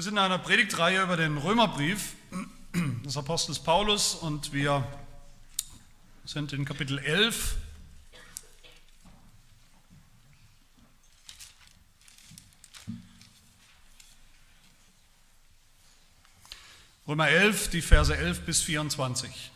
Wir sind in einer Predigtreihe über den Römerbrief des Apostels Paulus und wir sind in Kapitel 11. Römer 11, die Verse 11 bis 24.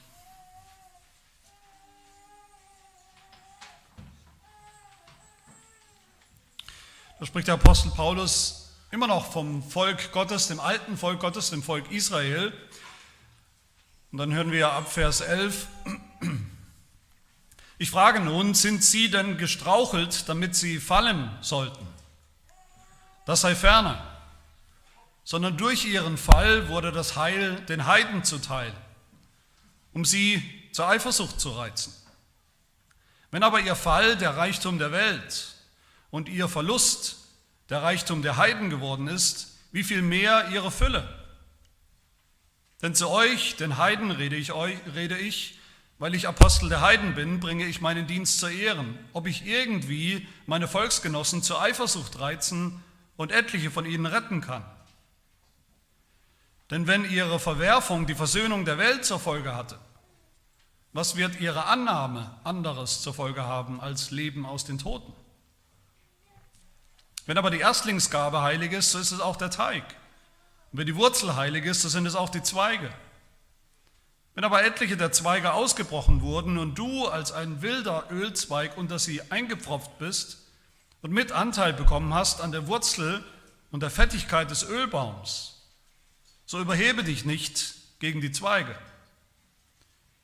Da spricht der Apostel Paulus immer noch vom Volk Gottes, dem alten Volk Gottes, dem Volk Israel. Und dann hören wir ab Vers 11, ich frage nun, sind sie denn gestrauchelt, damit sie fallen sollten? Das sei ferne, sondern durch ihren Fall wurde das Heil den Heiden zuteil, um sie zur Eifersucht zu reizen. Wenn aber ihr Fall der Reichtum der Welt und ihr Verlust der Reichtum der Heiden geworden ist, wie viel mehr ihre Fülle. Denn zu euch, den Heiden, rede ich, euch, rede ich, weil ich Apostel der Heiden bin, bringe ich meinen Dienst zu Ehren, ob ich irgendwie meine Volksgenossen zur Eifersucht reizen und etliche von ihnen retten kann. Denn wenn ihre Verwerfung die Versöhnung der Welt zur Folge hatte, was wird ihre Annahme anderes zur Folge haben als Leben aus den Toten? Wenn aber die Erstlingsgabe heilig ist, so ist es auch der Teig. Und wenn die Wurzel heilig ist, so sind es auch die Zweige. Wenn aber etliche der Zweige ausgebrochen wurden und du als ein wilder Ölzweig unter sie eingepfropft bist und mit Anteil bekommen hast an der Wurzel und der Fettigkeit des Ölbaums, so überhebe dich nicht gegen die Zweige.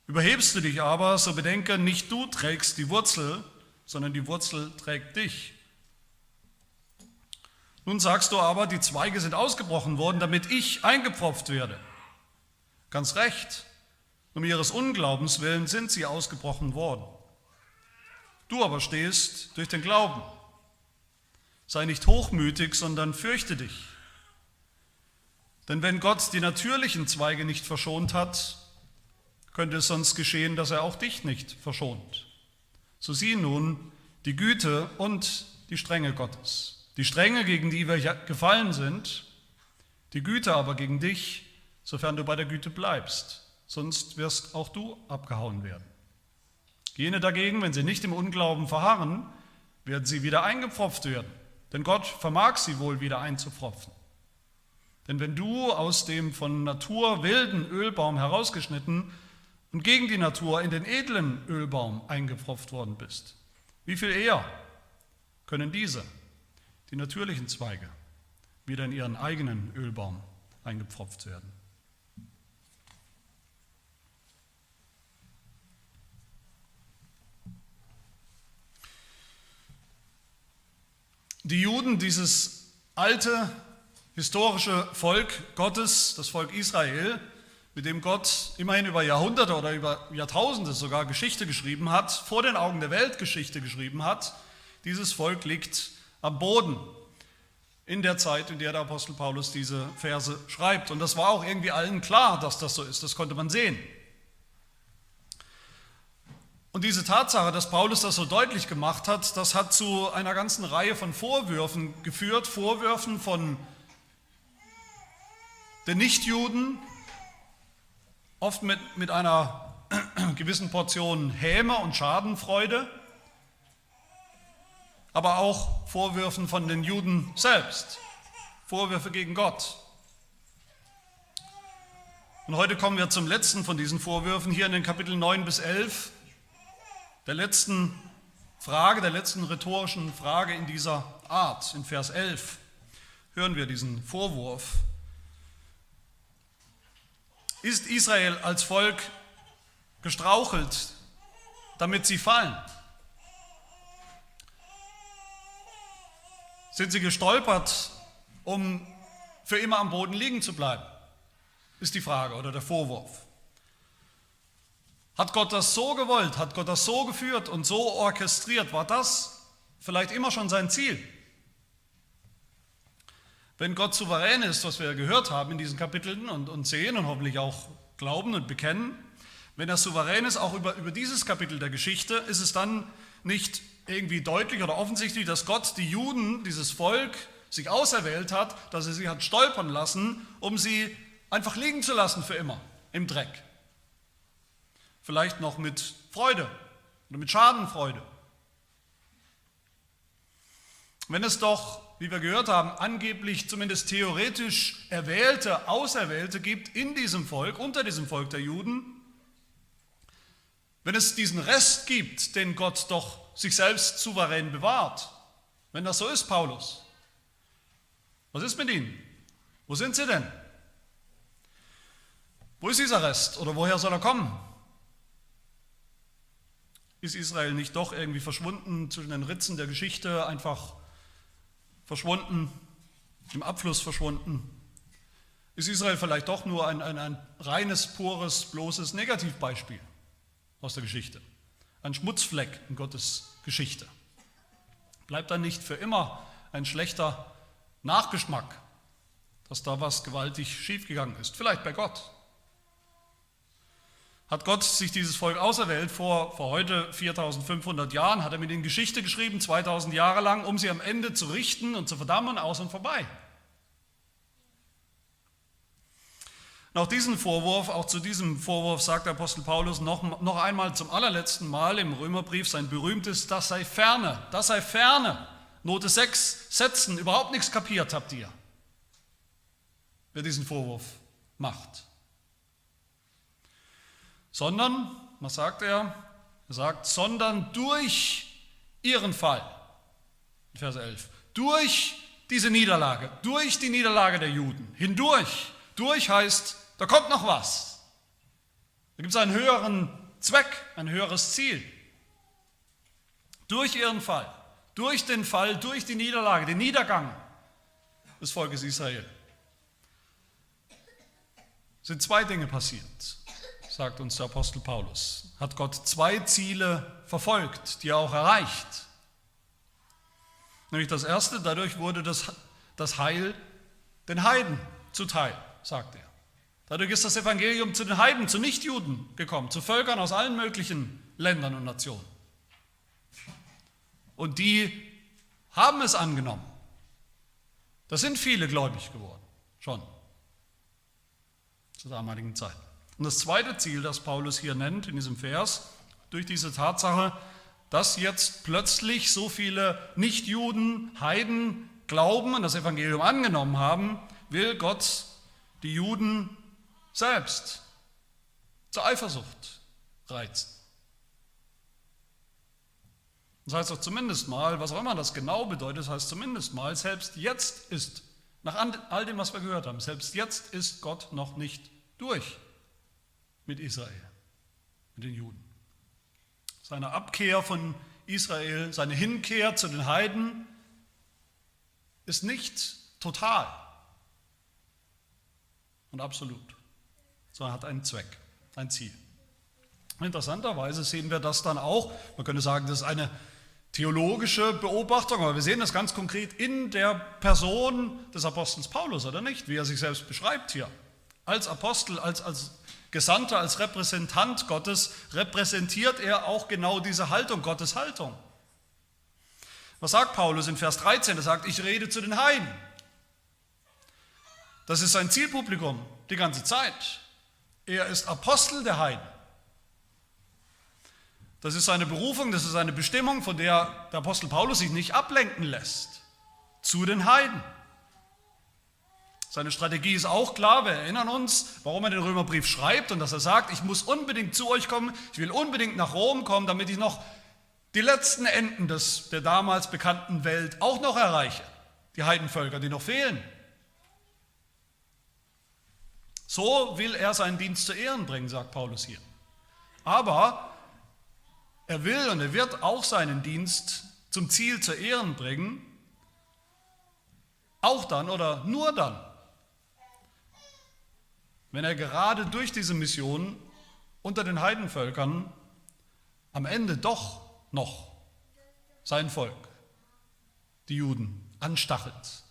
Überhebst du dich aber, so bedenke, nicht du trägst die Wurzel, sondern die Wurzel trägt dich. Nun sagst du aber, die Zweige sind ausgebrochen worden, damit ich eingepfropft werde. Ganz recht, um ihres Unglaubens willen sind sie ausgebrochen worden. Du aber stehst durch den Glauben. Sei nicht hochmütig, sondern fürchte dich. Denn wenn Gott die natürlichen Zweige nicht verschont hat, könnte es sonst geschehen, dass er auch dich nicht verschont. So sieh nun die Güte und die Strenge Gottes. Die Strenge, gegen die wir gefallen sind, die Güte aber gegen dich, sofern du bei der Güte bleibst, sonst wirst auch du abgehauen werden. Jene dagegen, wenn sie nicht im Unglauben verharren, werden sie wieder eingepfropft werden, denn Gott vermag sie wohl wieder einzupfropfen. Denn wenn du aus dem von Natur wilden Ölbaum herausgeschnitten und gegen die Natur in den edlen Ölbaum eingepfropft worden bist, wie viel eher können diese die natürlichen Zweige wieder in ihren eigenen Ölbaum eingepfropft werden. Die Juden, dieses alte historische Volk Gottes, das Volk Israel, mit dem Gott immerhin über Jahrhunderte oder über Jahrtausende sogar Geschichte geschrieben hat, vor den Augen der Welt Geschichte geschrieben hat, dieses Volk liegt am Boden in der Zeit, in der der Apostel Paulus diese Verse schreibt. Und das war auch irgendwie allen klar, dass das so ist. Das konnte man sehen. Und diese Tatsache, dass Paulus das so deutlich gemacht hat, das hat zu einer ganzen Reihe von Vorwürfen geführt. Vorwürfen von den Nichtjuden, oft mit, mit einer gewissen Portion Häme und Schadenfreude aber auch Vorwürfen von den Juden selbst, Vorwürfe gegen Gott. Und heute kommen wir zum letzten von diesen Vorwürfen, hier in den Kapiteln 9 bis 11, der letzten Frage, der letzten rhetorischen Frage in dieser Art. In Vers 11 hören wir diesen Vorwurf. Ist Israel als Volk gestrauchelt, damit sie fallen? Sind sie gestolpert, um für immer am Boden liegen zu bleiben? Ist die Frage oder der Vorwurf. Hat Gott das so gewollt? Hat Gott das so geführt und so orchestriert? War das vielleicht immer schon sein Ziel? Wenn Gott souverän ist, was wir gehört haben in diesen Kapiteln und, und sehen und hoffentlich auch glauben und bekennen, wenn er souverän ist, auch über, über dieses Kapitel der Geschichte, ist es dann nicht irgendwie deutlich oder offensichtlich, dass Gott die Juden, dieses Volk, sich auserwählt hat, dass er sie hat stolpern lassen, um sie einfach liegen zu lassen für immer im Dreck. Vielleicht noch mit Freude oder mit Schadenfreude. Wenn es doch, wie wir gehört haben, angeblich zumindest theoretisch Erwählte, Auserwählte gibt in diesem Volk, unter diesem Volk der Juden, wenn es diesen Rest gibt, den Gott doch sich selbst souverän bewahrt, wenn das so ist, Paulus, was ist mit ihnen? Wo sind sie denn? Wo ist dieser Rest oder woher soll er kommen? Ist Israel nicht doch irgendwie verschwunden zwischen den Ritzen der Geschichte, einfach verschwunden, im Abfluss verschwunden? Ist Israel vielleicht doch nur ein, ein, ein reines, pures, bloßes Negativbeispiel aus der Geschichte? Ein Schmutzfleck in Gottes Geschichte? Bleibt dann nicht für immer ein schlechter Nachgeschmack, dass da was gewaltig schiefgegangen ist? Vielleicht bei Gott, hat Gott sich dieses Volk auserwählt vor, vor heute 4500 Jahren, hat er mit ihnen Geschichte geschrieben, 2000 Jahre lang, um sie am Ende zu richten und zu verdammen, aus und vorbei. Nach diesem Vorwurf, auch zu diesem Vorwurf sagt der Apostel Paulus noch, noch einmal zum allerletzten Mal im Römerbrief sein berühmtes, das sei ferne, das sei ferne. Note 6 Sätzen, überhaupt nichts kapiert habt ihr, wer diesen Vorwurf macht sondern, was sagt er? Er sagt, sondern durch ihren Fall, Vers 11, durch diese Niederlage, durch die Niederlage der Juden, hindurch, durch heißt, da kommt noch was. Da gibt es einen höheren Zweck, ein höheres Ziel. Durch ihren Fall, durch den Fall, durch die Niederlage, den Niedergang des Volkes Israel sind zwei Dinge passiert sagt uns der Apostel Paulus, hat Gott zwei Ziele verfolgt, die er auch erreicht. Nämlich das erste, dadurch wurde das, das Heil den Heiden zuteil, sagt er. Dadurch ist das Evangelium zu den Heiden, zu Nichtjuden gekommen, zu Völkern aus allen möglichen Ländern und Nationen. Und die haben es angenommen. Das sind viele gläubig geworden, schon zur damaligen Zeit. Und das zweite Ziel, das Paulus hier nennt in diesem Vers, durch diese Tatsache, dass jetzt plötzlich so viele Nichtjuden, Heiden glauben und das Evangelium angenommen haben, will Gott die Juden selbst zur Eifersucht reizen. Das heißt doch zumindest mal, was auch immer das genau bedeutet, das heißt zumindest mal, selbst jetzt ist, nach all dem, was wir gehört haben, selbst jetzt ist Gott noch nicht durch mit Israel, mit den Juden. Seine Abkehr von Israel, seine Hinkehr zu den Heiden ist nicht total und absolut, sondern hat einen Zweck, ein Ziel. Interessanterweise sehen wir das dann auch, man könnte sagen, das ist eine theologische Beobachtung, aber wir sehen das ganz konkret in der Person des Apostels Paulus, oder nicht? Wie er sich selbst beschreibt hier. Als Apostel, als, als Gesandter, als Repräsentant Gottes, repräsentiert er auch genau diese Haltung, Gottes Haltung. Was sagt Paulus in Vers 13? Er sagt, ich rede zu den Heiden. Das ist sein Zielpublikum die ganze Zeit. Er ist Apostel der Heiden. Das ist seine Berufung, das ist seine Bestimmung, von der der Apostel Paulus sich nicht ablenken lässt. Zu den Heiden. Seine Strategie ist auch klar. Wir erinnern uns, warum er den Römerbrief schreibt und dass er sagt, ich muss unbedingt zu euch kommen, ich will unbedingt nach Rom kommen, damit ich noch die letzten Enden des, der damals bekannten Welt auch noch erreiche. Die Heidenvölker, die noch fehlen. So will er seinen Dienst zu Ehren bringen, sagt Paulus hier. Aber er will und er wird auch seinen Dienst zum Ziel zu Ehren bringen, auch dann oder nur dann, wenn er gerade durch diese Mission unter den Heidenvölkern am Ende doch noch sein Volk, die Juden, anstachelt,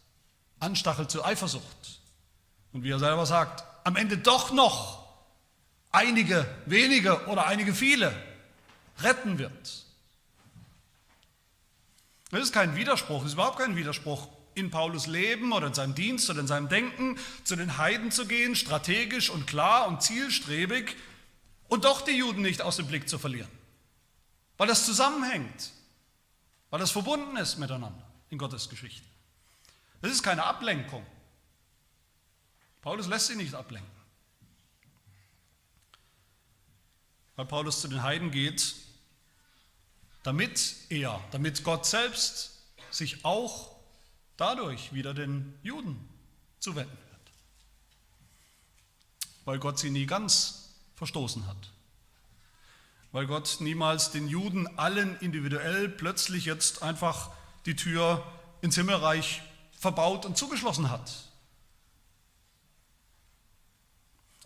anstachelt zur Eifersucht. Und wie er selber sagt, am Ende doch noch einige wenige oder einige viele retten wird. Das ist kein Widerspruch, das ist überhaupt kein Widerspruch in Paulus Leben oder in seinem Dienst oder in seinem Denken, zu den Heiden zu gehen, strategisch und klar und zielstrebig und doch die Juden nicht aus dem Blick zu verlieren. Weil das zusammenhängt, weil das verbunden ist miteinander in Gottes Geschichte. Das ist keine Ablenkung. Paulus lässt sie nicht ablenken. Weil Paulus zu den Heiden geht, damit er, damit Gott selbst sich auch dadurch wieder den Juden zuwenden wird. Weil Gott sie nie ganz verstoßen hat. Weil Gott niemals den Juden allen individuell plötzlich jetzt einfach die Tür ins Himmelreich verbaut und zugeschlossen hat.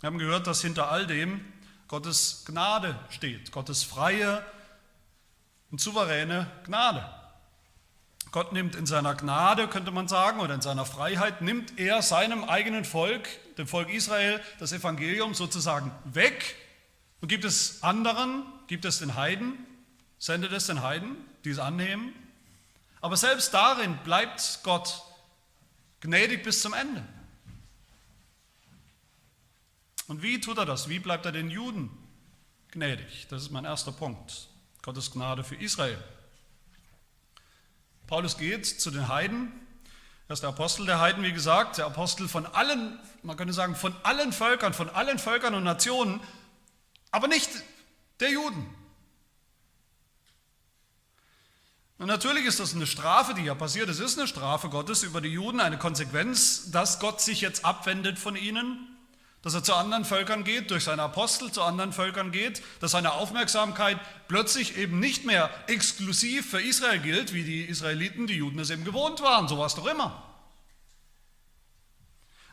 Wir haben gehört, dass hinter all dem Gottes Gnade steht, Gottes freie und souveräne Gnade. Gott nimmt in seiner Gnade, könnte man sagen, oder in seiner Freiheit, nimmt er seinem eigenen Volk, dem Volk Israel, das Evangelium sozusagen weg und gibt es anderen, gibt es den Heiden, sendet es den Heiden, die es annehmen. Aber selbst darin bleibt Gott gnädig bis zum Ende. Und wie tut er das? Wie bleibt er den Juden gnädig? Das ist mein erster Punkt. Gottes Gnade für Israel. Paulus geht zu den Heiden. Er ist der Apostel der Heiden, wie gesagt, der Apostel von allen, man könnte sagen, von allen Völkern, von allen Völkern und Nationen, aber nicht der Juden. Und natürlich ist das eine Strafe, die ja passiert. Es ist eine Strafe Gottes über die Juden, eine Konsequenz, dass Gott sich jetzt abwendet von ihnen dass er zu anderen Völkern geht, durch seine Apostel zu anderen Völkern geht, dass seine Aufmerksamkeit plötzlich eben nicht mehr exklusiv für Israel gilt, wie die Israeliten, die Juden es eben gewohnt waren. So war es doch immer.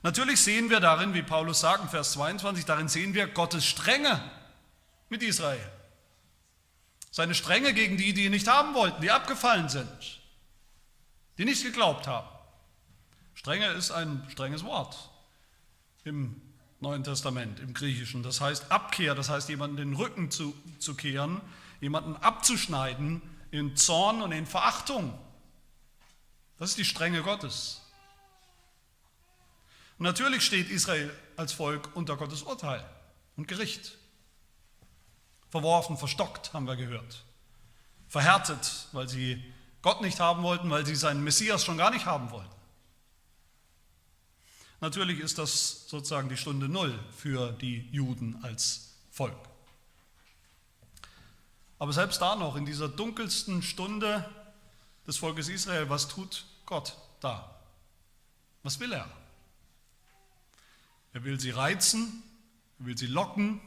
Natürlich sehen wir darin, wie Paulus sagt in Vers 22, darin sehen wir Gottes Strenge mit Israel. Seine Strenge gegen die, die ihn nicht haben wollten, die abgefallen sind, die nicht geglaubt haben. Strenge ist ein strenges Wort im Neuen Testament im Griechischen. Das heißt Abkehr, das heißt jemanden den Rücken zu, zu kehren, jemanden abzuschneiden in Zorn und in Verachtung. Das ist die Strenge Gottes. Und natürlich steht Israel als Volk unter Gottes Urteil und Gericht. Verworfen, verstockt, haben wir gehört. Verhärtet, weil sie Gott nicht haben wollten, weil sie seinen Messias schon gar nicht haben wollten. Natürlich ist das sozusagen die Stunde Null für die Juden als Volk. Aber selbst da noch, in dieser dunkelsten Stunde des Volkes Israel, was tut Gott da? Was will er? Er will sie reizen, er will sie locken,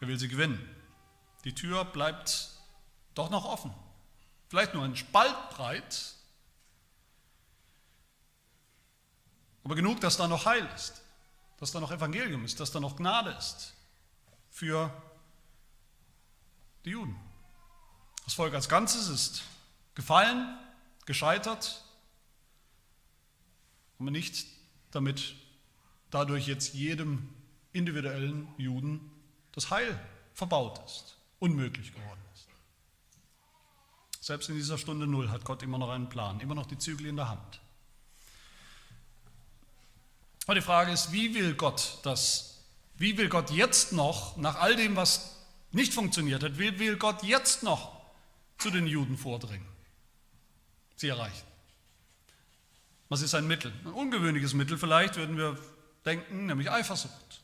er will sie gewinnen. Die Tür bleibt doch noch offen. Vielleicht nur ein Spalt breit, Aber genug, dass da noch Heil ist, dass da noch Evangelium ist, dass da noch Gnade ist für die Juden. Das Volk als Ganzes ist gefallen, gescheitert, aber nicht damit dadurch jetzt jedem individuellen Juden das Heil verbaut ist, unmöglich geworden ist. Selbst in dieser Stunde Null hat Gott immer noch einen Plan, immer noch die Zügel in der Hand. Aber die Frage ist, wie will Gott das? Wie will Gott jetzt noch, nach all dem, was nicht funktioniert hat, wie will Gott jetzt noch zu den Juden vordringen, sie erreichen? Was ist ein Mittel? Ein ungewöhnliches Mittel vielleicht, würden wir denken, nämlich Eifersucht.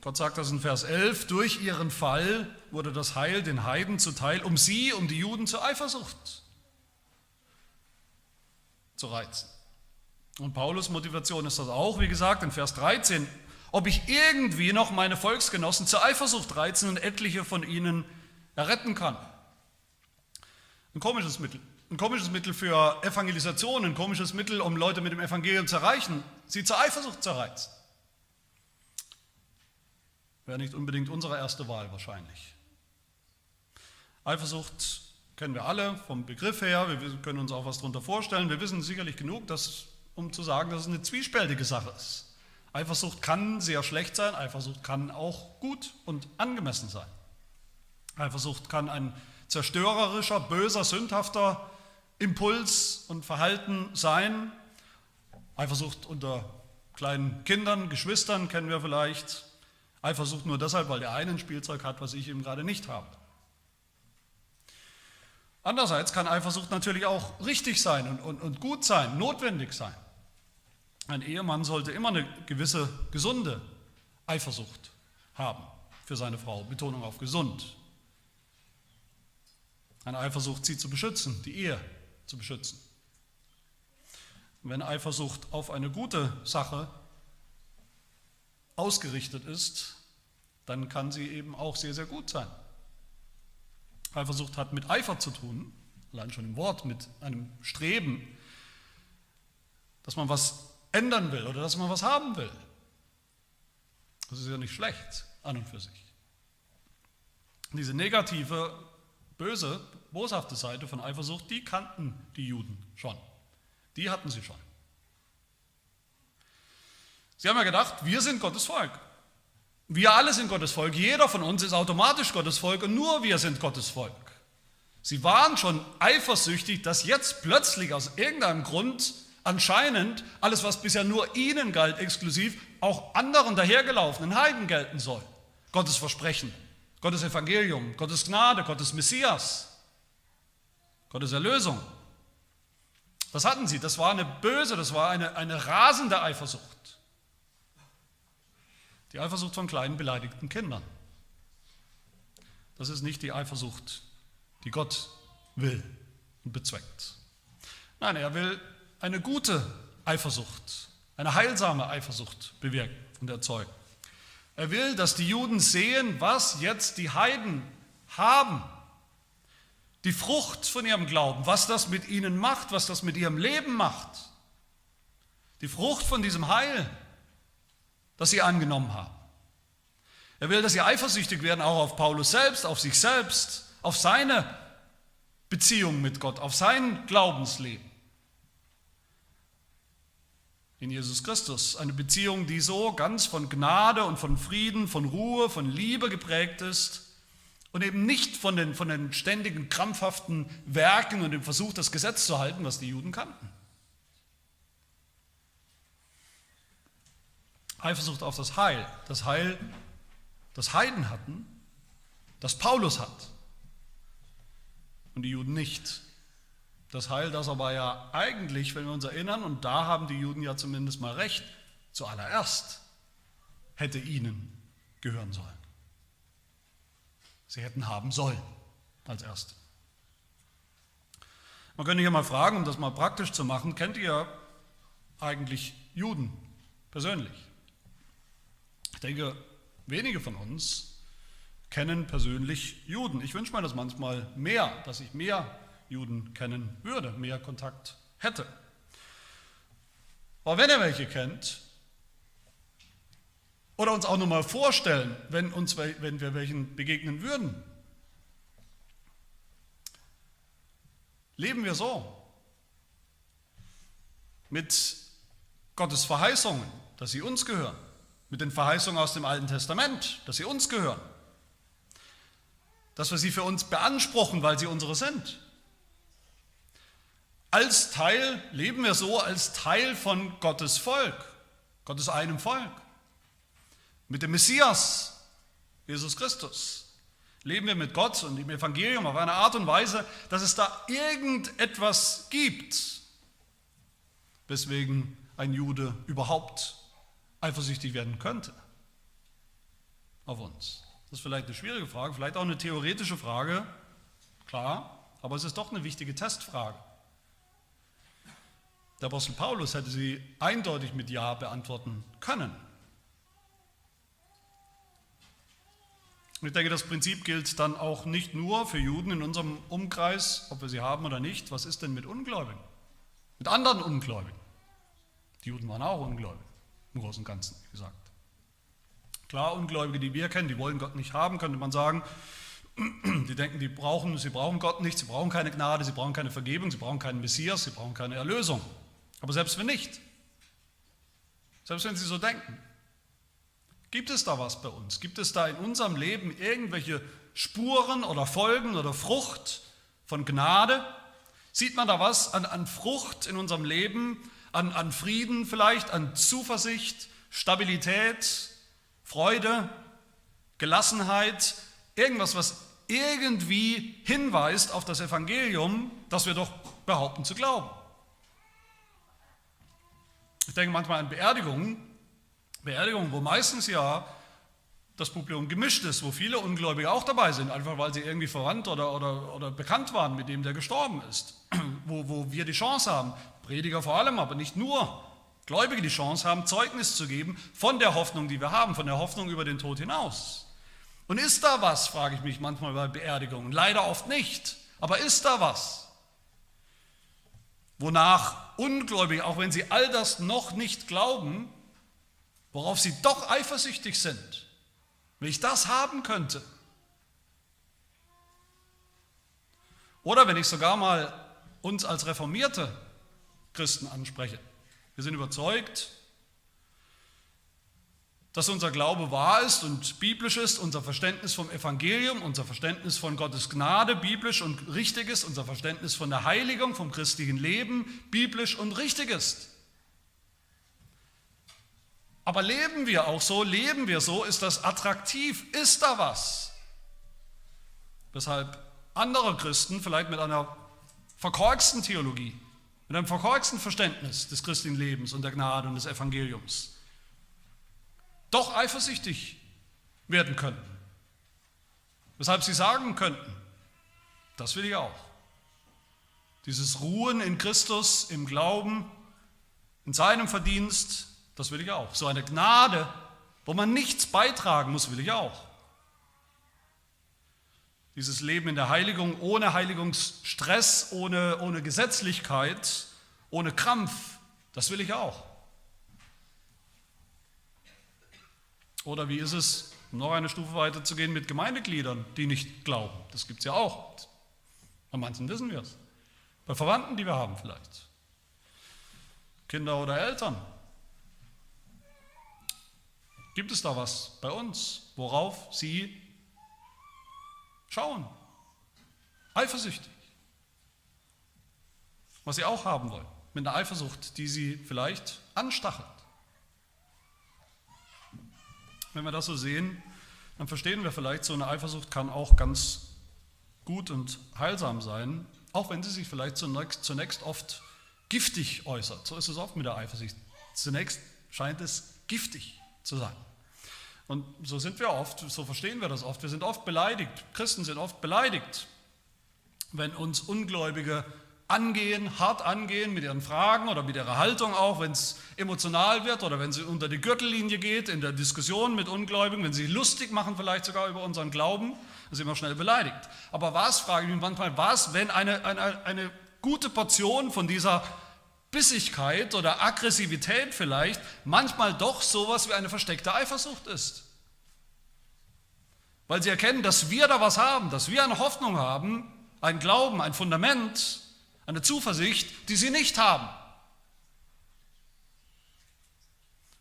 Gott sagt das in Vers 11, durch ihren Fall wurde das Heil den Heiden zuteil, um sie, um die Juden zur Eifersucht zu reizen. Und Paulus Motivation ist das auch, wie gesagt, in Vers 13, ob ich irgendwie noch meine Volksgenossen zur Eifersucht reizen und etliche von ihnen erretten kann. Ein komisches Mittel. Ein komisches Mittel für Evangelisation, ein komisches Mittel, um Leute mit dem Evangelium zu erreichen, sie zur Eifersucht zu reizen. Wäre nicht unbedingt unsere erste Wahl wahrscheinlich. Eifersucht kennen wir alle vom Begriff her, wir können uns auch was darunter vorstellen. Wir wissen sicherlich genug, dass um zu sagen, dass es eine zwiespältige Sache ist. Eifersucht kann sehr schlecht sein, Eifersucht kann auch gut und angemessen sein. Eifersucht kann ein zerstörerischer, böser, sündhafter Impuls und Verhalten sein. Eifersucht unter kleinen Kindern, Geschwistern kennen wir vielleicht. Eifersucht nur deshalb, weil der eine ein Spielzeug hat, was ich eben gerade nicht habe. Andererseits kann Eifersucht natürlich auch richtig sein und, und, und gut sein, notwendig sein. Ein Ehemann sollte immer eine gewisse gesunde Eifersucht haben für seine Frau. Betonung auf gesund. Eine Eifersucht, sie zu beschützen, die Ehe zu beschützen. Wenn Eifersucht auf eine gute Sache ausgerichtet ist, dann kann sie eben auch sehr, sehr gut sein. Eifersucht hat mit Eifer zu tun, allein schon im Wort, mit einem Streben, dass man was ändern will oder dass man was haben will. Das ist ja nicht schlecht an und für sich. Diese negative, böse, boshafte Seite von Eifersucht, die kannten die Juden schon. Die hatten sie schon. Sie haben ja gedacht, wir sind Gottes Volk. Wir alle sind Gottes Volk. Jeder von uns ist automatisch Gottes Volk und nur wir sind Gottes Volk. Sie waren schon eifersüchtig, dass jetzt plötzlich aus irgendeinem Grund anscheinend alles, was bisher nur ihnen galt, exklusiv, auch anderen dahergelaufenen Heiden gelten soll. Gottes Versprechen, Gottes Evangelium, Gottes Gnade, Gottes Messias, Gottes Erlösung. Das hatten sie, das war eine böse, das war eine, eine rasende Eifersucht. Die Eifersucht von kleinen beleidigten Kindern. Das ist nicht die Eifersucht, die Gott will und bezweckt. Nein, er will eine gute Eifersucht, eine heilsame Eifersucht bewirken und erzeugen. Er will, dass die Juden sehen, was jetzt die Heiden haben. Die Frucht von ihrem Glauben, was das mit ihnen macht, was das mit ihrem Leben macht. Die Frucht von diesem Heil, das sie angenommen haben. Er will, dass sie eifersüchtig werden, auch auf Paulus selbst, auf sich selbst, auf seine Beziehung mit Gott, auf sein Glaubensleben in Jesus Christus. Eine Beziehung, die so ganz von Gnade und von Frieden, von Ruhe, von Liebe geprägt ist und eben nicht von den, von den ständigen krampfhaften Werken und dem Versuch, das Gesetz zu halten, was die Juden kannten. Eifersucht auf das Heil, das Heil, das Heiden hatten, das Paulus hat und die Juden nicht. Das Heil, das aber ja eigentlich, wenn wir uns erinnern, und da haben die Juden ja zumindest mal recht, zuallererst hätte ihnen gehören sollen. Sie hätten haben sollen als Erste. Man könnte hier mal fragen, um das mal praktisch zu machen, kennt ihr eigentlich Juden persönlich? Ich denke, wenige von uns kennen persönlich Juden. Ich wünsche mir das manchmal mehr, dass ich mehr Juden kennen würde, mehr Kontakt hätte. Aber wenn er welche kennt, oder uns auch nur mal vorstellen, wenn, uns, wenn wir welchen begegnen würden, leben wir so mit Gottes Verheißungen, dass sie uns gehören, mit den Verheißungen aus dem Alten Testament, dass sie uns gehören, dass wir sie für uns beanspruchen, weil sie unsere sind. Als Teil, leben wir so als Teil von Gottes Volk, Gottes einem Volk. Mit dem Messias, Jesus Christus, leben wir mit Gott und im Evangelium auf eine Art und Weise, dass es da irgendetwas gibt, weswegen ein Jude überhaupt eifersüchtig werden könnte auf uns. Das ist vielleicht eine schwierige Frage, vielleicht auch eine theoretische Frage, klar, aber es ist doch eine wichtige Testfrage. Der Apostel Paulus hätte sie eindeutig mit Ja beantworten können. Und ich denke, das Prinzip gilt dann auch nicht nur für Juden in unserem Umkreis, ob wir sie haben oder nicht. Was ist denn mit Ungläubigen? Mit anderen Ungläubigen? Die Juden waren auch ungläubig, im Großen und Ganzen gesagt. Klar, Ungläubige, die wir kennen, die wollen Gott nicht haben, könnte man sagen. Die denken, die brauchen, sie brauchen Gott nicht, sie brauchen keine Gnade, sie brauchen keine Vergebung, sie brauchen keinen Messias, sie brauchen keine Erlösung. Aber selbst wenn nicht, selbst wenn Sie so denken, gibt es da was bei uns? Gibt es da in unserem Leben irgendwelche Spuren oder Folgen oder Frucht von Gnade? Sieht man da was an, an Frucht in unserem Leben, an, an Frieden vielleicht, an Zuversicht, Stabilität, Freude, Gelassenheit, irgendwas, was irgendwie hinweist auf das Evangelium, das wir doch behaupten zu glauben. Ich denke manchmal an Beerdigungen, Beerdigungen, wo meistens ja das Publikum gemischt ist, wo viele Ungläubige auch dabei sind, einfach weil sie irgendwie verwandt oder, oder, oder bekannt waren mit dem, der gestorben ist, wo, wo wir die Chance haben, Prediger vor allem, aber nicht nur, Gläubige die Chance haben, Zeugnis zu geben von der Hoffnung, die wir haben, von der Hoffnung über den Tod hinaus. Und ist da was, frage ich mich manchmal bei Beerdigungen. Leider oft nicht, aber ist da was? Wonach Ungläubige, auch wenn sie all das noch nicht glauben, worauf sie doch eifersüchtig sind, wenn ich das haben könnte. Oder wenn ich sogar mal uns als reformierte Christen anspreche. Wir sind überzeugt, dass unser Glaube wahr ist und biblisch ist, unser Verständnis vom Evangelium, unser Verständnis von Gottes Gnade biblisch und richtig ist, unser Verständnis von der Heiligung, vom christlichen Leben biblisch und richtig ist. Aber leben wir auch so, leben wir so, ist das attraktiv, ist da was? Weshalb andere Christen vielleicht mit einer verkorksten Theologie, mit einem verkorksten Verständnis des christlichen Lebens und der Gnade und des Evangeliums doch eifersüchtig werden könnten. Weshalb sie sagen könnten, das will ich auch. Dieses Ruhen in Christus, im Glauben, in seinem Verdienst, das will ich auch. So eine Gnade, wo man nichts beitragen muss, will ich auch. Dieses Leben in der Heiligung ohne Heiligungsstress, ohne, ohne Gesetzlichkeit, ohne Krampf, das will ich auch. Oder wie ist es, um noch eine Stufe weiter zu gehen, mit Gemeindegliedern, die nicht glauben? Das gibt es ja auch. Bei manchen wissen wir es. Bei Verwandten, die wir haben vielleicht. Kinder oder Eltern. Gibt es da was bei uns, worauf sie schauen? Eifersüchtig. Was sie auch haben wollen. Mit einer Eifersucht, die sie vielleicht anstachelt. Wenn wir das so sehen, dann verstehen wir vielleicht, so eine Eifersucht kann auch ganz gut und heilsam sein, auch wenn sie sich vielleicht zunächst, zunächst oft giftig äußert. So ist es oft mit der Eifersucht. Zunächst scheint es giftig zu sein. Und so sind wir oft, so verstehen wir das oft. Wir sind oft beleidigt. Christen sind oft beleidigt, wenn uns Ungläubige angehen, hart angehen mit ihren Fragen oder mit ihrer Haltung auch, wenn es emotional wird oder wenn sie unter die Gürtellinie geht in der Diskussion mit Ungläubigen, wenn sie lustig machen vielleicht sogar über unseren Glauben, dann sind wir schnell beleidigt. Aber was, frage ich mich manchmal, was, wenn eine, eine, eine gute Portion von dieser Bissigkeit oder Aggressivität vielleicht manchmal doch sowas wie eine versteckte Eifersucht ist? Weil sie erkennen, dass wir da was haben, dass wir eine Hoffnung haben, ein Glauben, ein Fundament, eine Zuversicht, die sie nicht haben.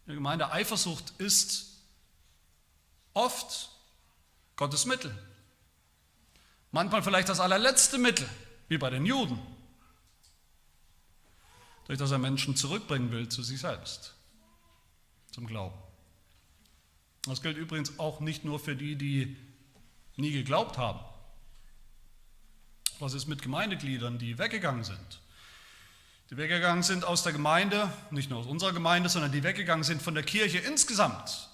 In der Gemeinde Eifersucht ist oft Gottes Mittel. Manchmal vielleicht das allerletzte Mittel, wie bei den Juden, durch das er Menschen zurückbringen will zu sich selbst, zum Glauben. Das gilt übrigens auch nicht nur für die, die nie geglaubt haben. Was ist mit Gemeindegliedern, die weggegangen sind? Die weggegangen sind aus der Gemeinde, nicht nur aus unserer Gemeinde, sondern die weggegangen sind von der Kirche insgesamt,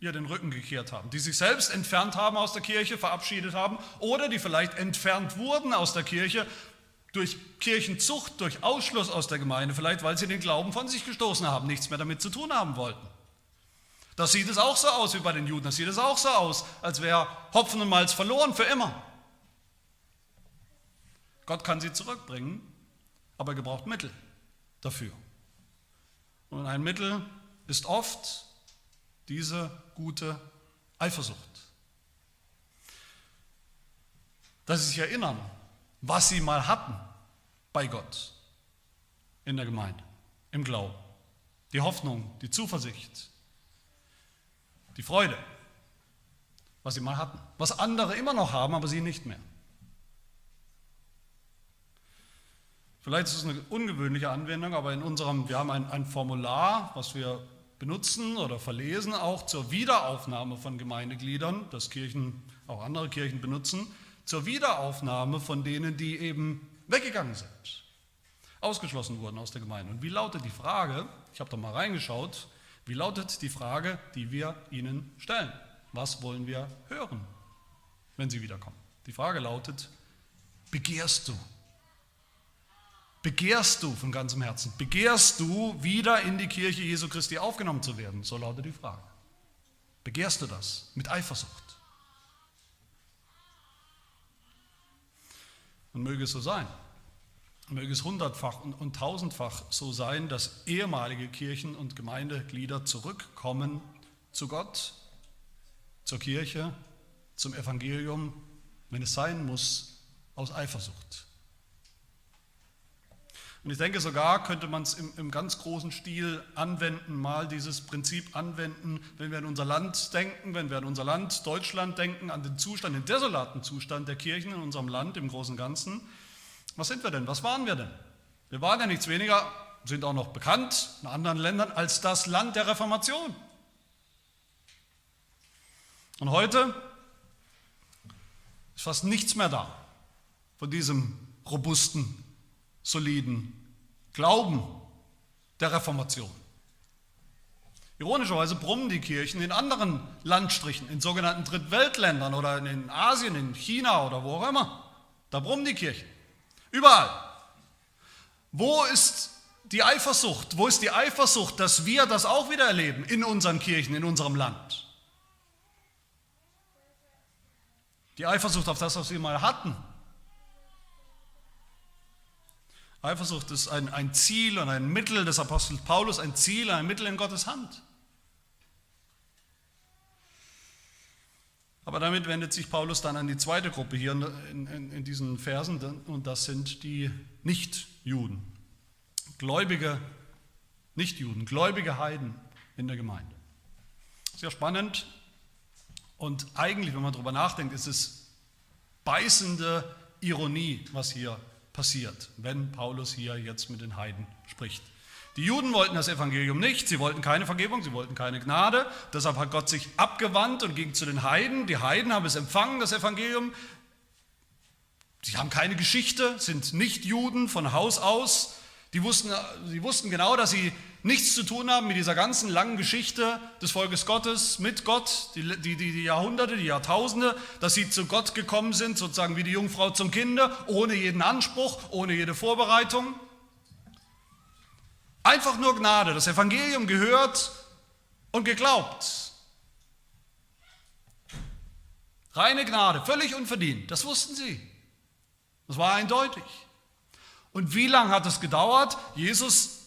ihr den Rücken gekehrt haben, die sich selbst entfernt haben aus der Kirche, verabschiedet haben oder die vielleicht entfernt wurden aus der Kirche durch Kirchenzucht, durch Ausschluss aus der Gemeinde, vielleicht weil sie den Glauben von sich gestoßen haben, nichts mehr damit zu tun haben wollten. Das sieht es auch so aus wie bei den Juden, das sieht es auch so aus, als wäre Hopfen und Malz verloren für immer. Gott kann sie zurückbringen, aber er gebraucht Mittel dafür. Und ein Mittel ist oft diese gute Eifersucht. Dass sie sich erinnern, was sie mal hatten bei Gott in der Gemeinde, im Glauben. Die Hoffnung, die Zuversicht, die Freude, was sie mal hatten. Was andere immer noch haben, aber sie nicht mehr. Vielleicht ist es eine ungewöhnliche Anwendung, aber in unserem, wir haben ein, ein Formular, was wir benutzen oder verlesen, auch zur Wiederaufnahme von Gemeindegliedern, das Kirchen, auch andere Kirchen benutzen, zur Wiederaufnahme von denen, die eben weggegangen sind, ausgeschlossen wurden aus der Gemeinde. Und wie lautet die Frage, ich habe da mal reingeschaut, wie lautet die Frage, die wir ihnen stellen? Was wollen wir hören, wenn sie wiederkommen? Die Frage lautet, begehrst du Begehrst du von ganzem Herzen? Begehrst du, wieder in die Kirche Jesu Christi aufgenommen zu werden? So lautet die Frage. Begehrst du das mit Eifersucht? Und möge es so sein, möge es hundertfach und, tausendfach so sein, dass ehemalige Kirchen- und Gemeindeglieder zurückkommen zu Gott, zur Kirche, zum Evangelium, wenn es sein muss, aus Eifersucht. Und ich denke sogar, könnte man es im, im, ganz großen Stil anwenden, mal dieses Prinzip anwenden, wenn wir an unser Land denken, wenn wir an unser Land Deutschland denken, an den Zustand, den desolaten Zustand der Kirchen in unserem Land im Großen und Ganzen. Was sind wir denn? Was waren wir denn? Wir waren ja nichts weniger, sind auch noch bekannt in anderen Ländern als das Land der Reformation. Und heute ist fast nichts mehr da von diesem robusten soliden Glauben der Reformation. Ironischerweise brummen die Kirchen in anderen Landstrichen, in sogenannten Drittweltländern oder in Asien, in China oder wo auch immer. Da brummen die Kirchen. Überall. Wo ist die Eifersucht? Wo ist die Eifersucht, dass wir das auch wieder erleben in unseren Kirchen, in unserem Land? Die Eifersucht auf das, was wir mal hatten, Eifersucht ist ein, ein Ziel und ein Mittel des Apostels Paulus, ein Ziel, ein Mittel in Gottes Hand. Aber damit wendet sich Paulus dann an die zweite Gruppe hier in, in, in diesen Versen, und das sind die Nichtjuden, gläubige Nichtjuden, gläubige Heiden in der Gemeinde. Sehr spannend und eigentlich, wenn man darüber nachdenkt, ist es beißende Ironie, was hier passiert, wenn Paulus hier jetzt mit den Heiden spricht. Die Juden wollten das Evangelium nicht, sie wollten keine Vergebung, sie wollten keine Gnade, deshalb hat Gott sich abgewandt und ging zu den Heiden. Die Heiden haben es empfangen, das Evangelium. Sie haben keine Geschichte, sind nicht Juden von Haus aus. Die wussten, sie wussten genau, dass sie nichts zu tun haben mit dieser ganzen langen Geschichte des Volkes Gottes mit Gott, die, die, die Jahrhunderte, die Jahrtausende, dass sie zu Gott gekommen sind, sozusagen wie die Jungfrau zum Kinde, ohne jeden Anspruch, ohne jede Vorbereitung. Einfach nur Gnade, das Evangelium gehört und geglaubt. Reine Gnade, völlig unverdient, das wussten sie. Das war eindeutig. Und wie lange hat es gedauert? Jesus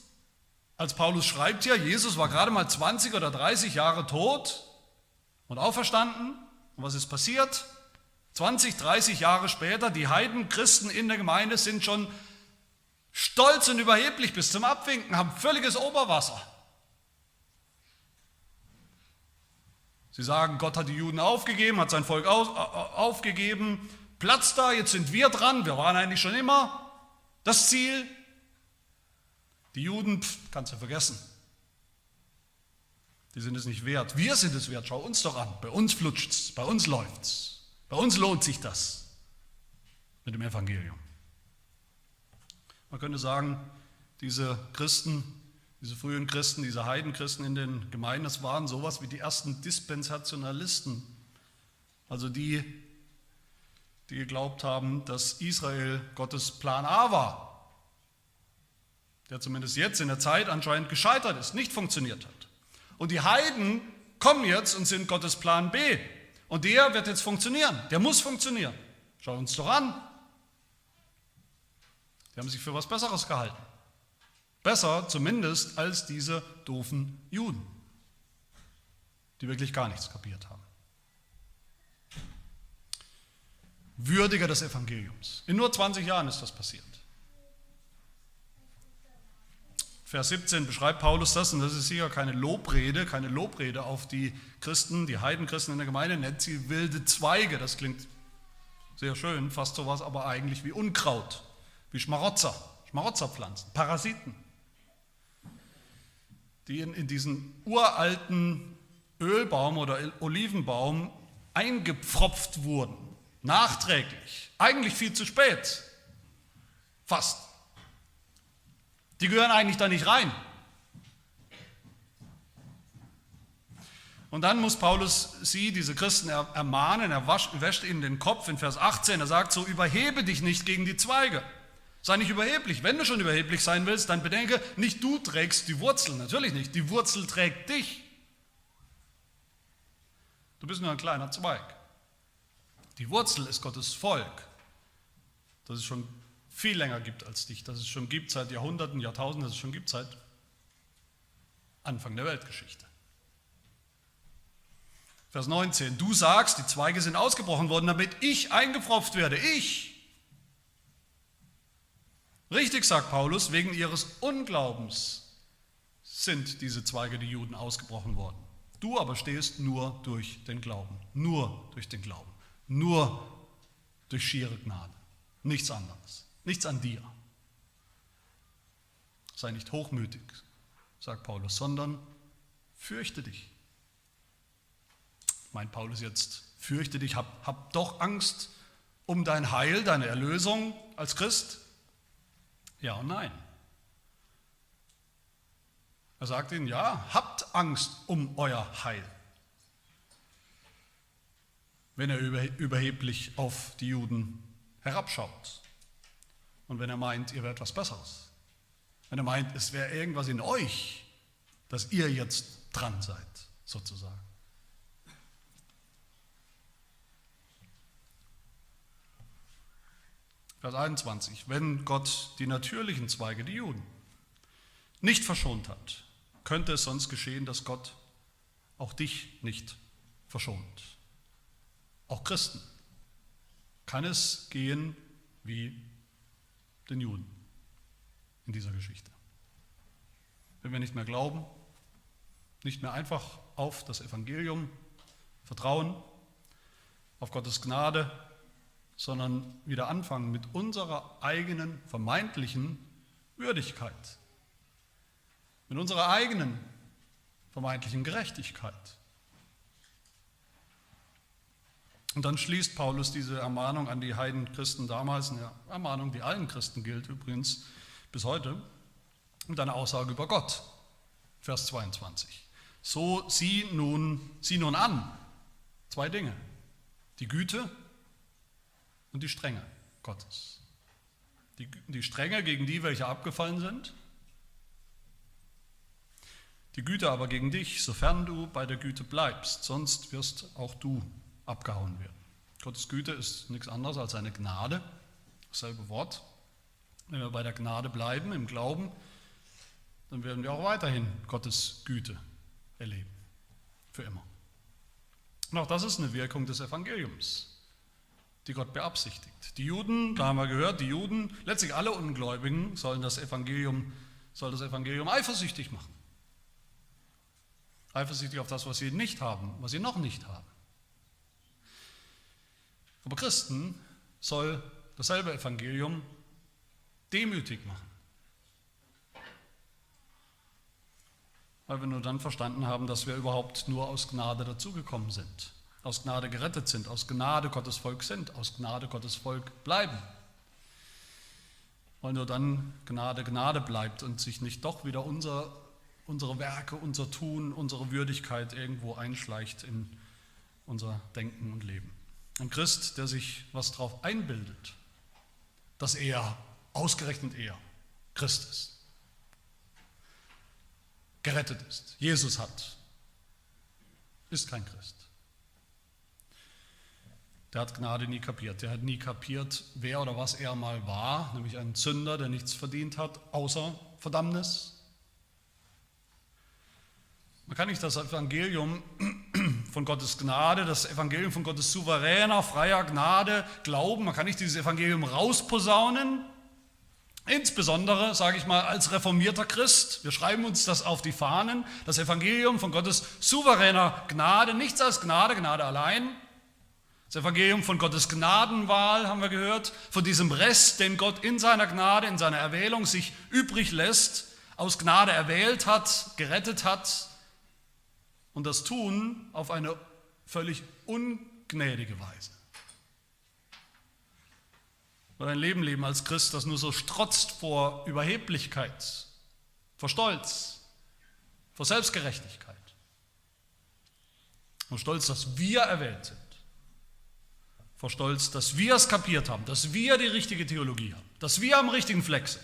als Paulus schreibt hier, Jesus war gerade mal 20 oder 30 Jahre tot und auferstanden. Und was ist passiert? 20, 30 Jahre später, die Heidenchristen in der Gemeinde sind schon stolz und überheblich bis zum Abwinken, haben völliges Oberwasser. Sie sagen, Gott hat die Juden aufgegeben, hat sein Volk aufgegeben, Platz da, jetzt sind wir dran, wir waren eigentlich schon immer das Ziel, die Juden, pff, kannst du vergessen. Die sind es nicht wert. Wir sind es wert. Schau uns doch an. Bei uns flutscht's, bei uns läuft's. Bei uns lohnt sich das mit dem Evangelium. Man könnte sagen, diese Christen, diese frühen Christen, diese Heidenchristen in den Gemeinden, das waren sowas wie die ersten Dispensationalisten. Also die, die geglaubt haben, dass Israel Gottes Plan A war der zumindest jetzt in der Zeit anscheinend gescheitert ist, nicht funktioniert hat. Und die Heiden kommen jetzt und sind Gottes Plan B. Und der wird jetzt funktionieren, der muss funktionieren. Schau uns doch an. Die haben sich für was Besseres gehalten. Besser zumindest als diese doofen Juden, die wirklich gar nichts kapiert haben. Würdiger des Evangeliums. In nur 20 Jahren ist das passiert. Vers 17 beschreibt Paulus das, und das ist sicher keine Lobrede, keine Lobrede auf die Christen, die Heidenchristen in der Gemeinde, nennt sie wilde Zweige. Das klingt sehr schön, fast sowas, aber eigentlich wie Unkraut, wie Schmarotzer. Schmarotzerpflanzen, Parasiten, die in, in diesen uralten Ölbaum oder Olivenbaum eingepfropft wurden, nachträglich, eigentlich viel zu spät, fast. Die gehören eigentlich da nicht rein. Und dann muss Paulus sie, diese Christen, ermahnen, er wäscht ihnen den Kopf in Vers 18, er sagt so, überhebe dich nicht gegen die Zweige. Sei nicht überheblich. Wenn du schon überheblich sein willst, dann bedenke, nicht du trägst die Wurzel, natürlich nicht. Die Wurzel trägt dich. Du bist nur ein kleiner Zweig. Die Wurzel ist Gottes Volk, das es schon viel länger gibt als dich, das es schon gibt seit Jahrhunderten, Jahrtausenden, das es schon gibt seit Anfang der Weltgeschichte. Vers 19, du sagst, die Zweige sind ausgebrochen worden, damit ich eingepfropft werde. Ich. Richtig, sagt Paulus, wegen ihres Unglaubens sind diese Zweige, die Juden, ausgebrochen worden. Du aber stehst nur durch den Glauben. Nur durch den Glauben. Nur durch schiere Gnade. Nichts anderes. Nichts an dir. Sei nicht hochmütig, sagt Paulus, sondern fürchte dich meint Paulus jetzt, fürchte dich, hab, hab doch Angst um dein Heil, deine Erlösung als Christ? Ja und nein. Er sagt ihnen, ja, habt Angst um euer Heil. Wenn er überheblich auf die Juden herabschaut und wenn er meint, ihr werdet was Besseres. Wenn er meint, es wäre irgendwas in euch, dass ihr jetzt dran seid, sozusagen. Vers 21, wenn Gott die natürlichen Zweige, die Juden, nicht verschont hat, könnte es sonst geschehen, dass Gott auch dich nicht verschont. Auch Christen kann es gehen wie den Juden in dieser Geschichte. Wenn wir nicht mehr glauben, nicht mehr einfach auf das Evangelium vertrauen, auf Gottes Gnade, sondern wieder anfangen mit unserer eigenen vermeintlichen Würdigkeit, mit unserer eigenen vermeintlichen Gerechtigkeit. Und dann schließt Paulus diese Ermahnung an die Heidenchristen damals, eine Ermahnung, die allen Christen gilt übrigens bis heute, mit einer Aussage über Gott. Vers 22. So sieh nun, sieh nun an zwei Dinge. Die Güte und die Strenge Gottes. Die, die Strenge gegen die, welche abgefallen sind. Die Güte aber gegen dich, sofern du bei der Güte bleibst, sonst wirst auch du abgehauen werden. Gottes Güte ist nichts anderes als eine Gnade, dasselbe Wort. Wenn wir bei der Gnade bleiben, im Glauben, dann werden wir auch weiterhin Gottes Güte erleben. Für immer. Und auch das ist eine Wirkung des Evangeliums die Gott beabsichtigt. Die Juden, da haben wir gehört, die Juden, letztlich alle Ungläubigen sollen das Evangelium, soll das Evangelium eifersüchtig machen. Eifersüchtig auf das, was sie nicht haben, was sie noch nicht haben. Aber Christen soll dasselbe Evangelium demütig machen. Weil wir nur dann verstanden haben, dass wir überhaupt nur aus Gnade dazugekommen sind aus Gnade gerettet sind, aus Gnade Gottes Volk sind, aus Gnade Gottes Volk bleiben. Weil nur dann Gnade Gnade bleibt und sich nicht doch wieder unser, unsere Werke, unser Tun, unsere Würdigkeit irgendwo einschleicht in unser Denken und Leben. Ein Christ, der sich was darauf einbildet, dass er, ausgerechnet er, Christ ist, gerettet ist, Jesus hat, ist kein Christ. Der hat Gnade nie kapiert. Der hat nie kapiert, wer oder was er mal war, nämlich ein Sünder, der nichts verdient hat, außer Verdammnis. Man kann nicht das Evangelium von Gottes Gnade, das Evangelium von Gottes souveräner, freier Gnade glauben. Man kann nicht dieses Evangelium rausposaunen. Insbesondere, sage ich mal, als reformierter Christ. Wir schreiben uns das auf die Fahnen. Das Evangelium von Gottes souveräner Gnade, nichts als Gnade, Gnade allein, Das Evangelium von Gottes Gnadenwahl haben wir gehört, von diesem Rest, den Gott in seiner Gnade, in seiner Erwählung sich übrig lässt, aus Gnade erwählt hat, gerettet hat und das tun auf eine völlig ungnädige Weise. Oder ein Leben leben als Christ, das nur so strotzt vor Überheblichkeit, vor Stolz, vor Selbstgerechtigkeit. Vor Stolz, dass wir erwählt sind. Vor Stolz, dass wir es kapiert haben, dass wir die richtige Theologie haben, dass wir am richtigen Fleck sind.